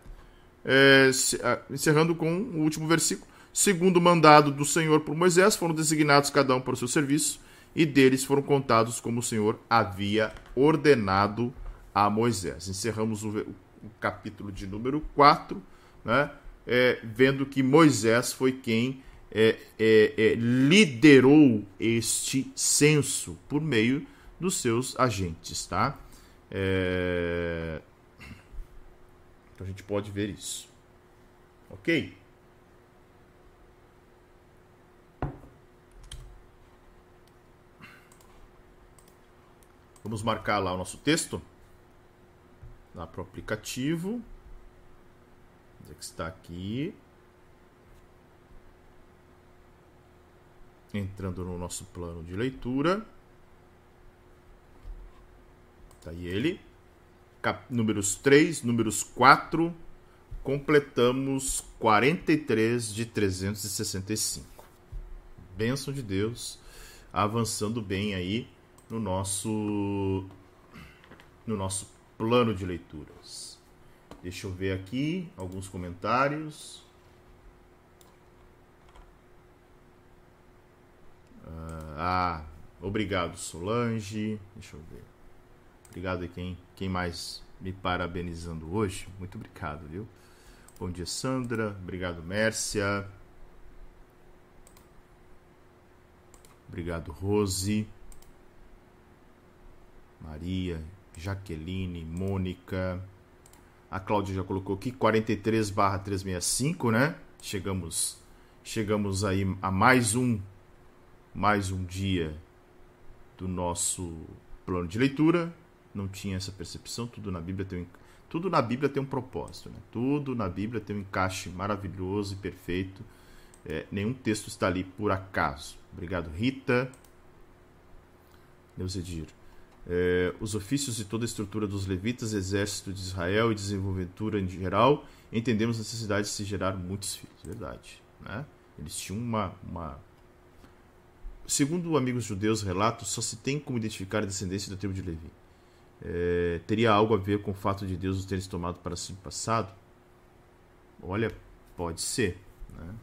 É, encerrando com o último versículo segundo o mandado do Senhor por Moisés, foram designados cada um para o seu serviço, e deles foram contados como o Senhor havia ordenado a Moisés. Encerramos o, o capítulo de número 4, né, é, vendo que Moisés foi quem é, é, é, liderou este censo por meio dos seus agentes, tá? É... Então a gente pode ver isso. Ok? Vamos marcar lá o nosso texto. Lá para o aplicativo. Onde é que está aqui? Entrando no nosso plano de leitura. Está aí ele. Cap números 3, números 4. Completamos 43 de 365. Bênção de Deus. Avançando bem aí no nosso no nosso plano de leituras. Deixa eu ver aqui alguns comentários. Ah, ah, obrigado Solange. Deixa eu ver. Obrigado a quem, quem mais me parabenizando hoje. Muito obrigado, viu? Bom dia, Sandra. Obrigado, Mércia. Obrigado, Rose. Maria, Jaqueline, Mônica. A Cláudia já colocou aqui 43 barra 365, né? Chegamos chegamos aí a mais um mais um dia do nosso plano de leitura. Não tinha essa percepção, tudo na Bíblia tem um, tudo na Bíblia tem um propósito, né? Tudo na Bíblia tem um encaixe maravilhoso e perfeito. É, nenhum texto está ali por acaso. Obrigado, Rita. Deus Edir é, os ofícios e toda a estrutura dos levitas, exército de Israel e desenvoltura em geral, entendemos a necessidade de se gerar muitos filhos. Verdade. Né? Eles tinham uma, uma. Segundo amigos judeus relatos, só se tem como identificar a descendência da tribo de Levi. É, teria algo a ver com o fato de Deus os ter tomado para si passado? Olha, pode ser. Né?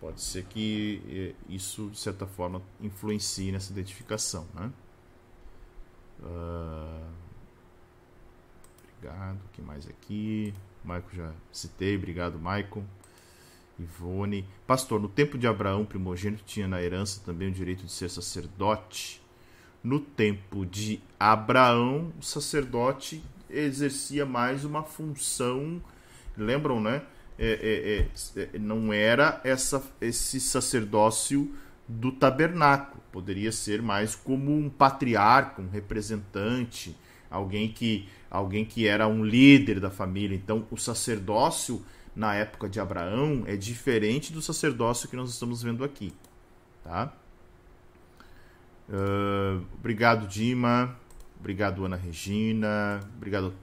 Pode ser que é, isso, de certa forma, influencie nessa identificação. Né? Uh, obrigado. que mais aqui? Maico já citei. Obrigado, Maicon. Ivone. Pastor, no tempo de Abraão, primogênito tinha na herança também o direito de ser sacerdote. No tempo de Abraão, o sacerdote exercia mais uma função. Lembram, né? É, é, é, não era essa, esse sacerdócio do tabernáculo. Poderia ser mais como um patriarca, um representante, alguém que, alguém que era um líder da família. Então, o sacerdócio na época de Abraão é diferente do sacerdócio que nós estamos vendo aqui. Tá? Uh, obrigado, Dima. Obrigado, Ana Regina. Obrigado,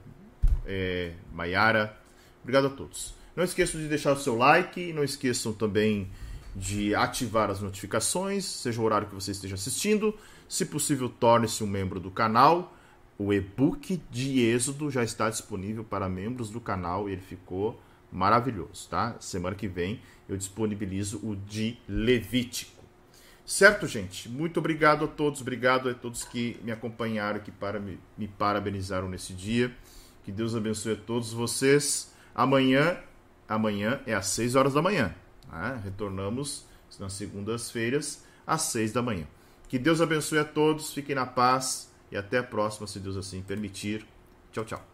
é, Maiara. Obrigado a todos. Não esqueçam de deixar o seu like. Não esqueçam também de ativar as notificações, seja o horário que você esteja assistindo. Se possível, torne-se um membro do canal. O e-book de Êxodo já está disponível para membros do canal e ele ficou maravilhoso, tá? Semana que vem eu disponibilizo o de Levítico. Certo, gente? Muito obrigado a todos, obrigado a todos que me acompanharam aqui para me, me parabenizaram nesse dia. Que Deus abençoe a todos vocês. Amanhã, amanhã é às 6 horas da manhã. Né? Retornamos nas segundas-feiras, às seis da manhã. Que Deus abençoe a todos, fiquem na paz e até a próxima, se Deus assim permitir. Tchau, tchau.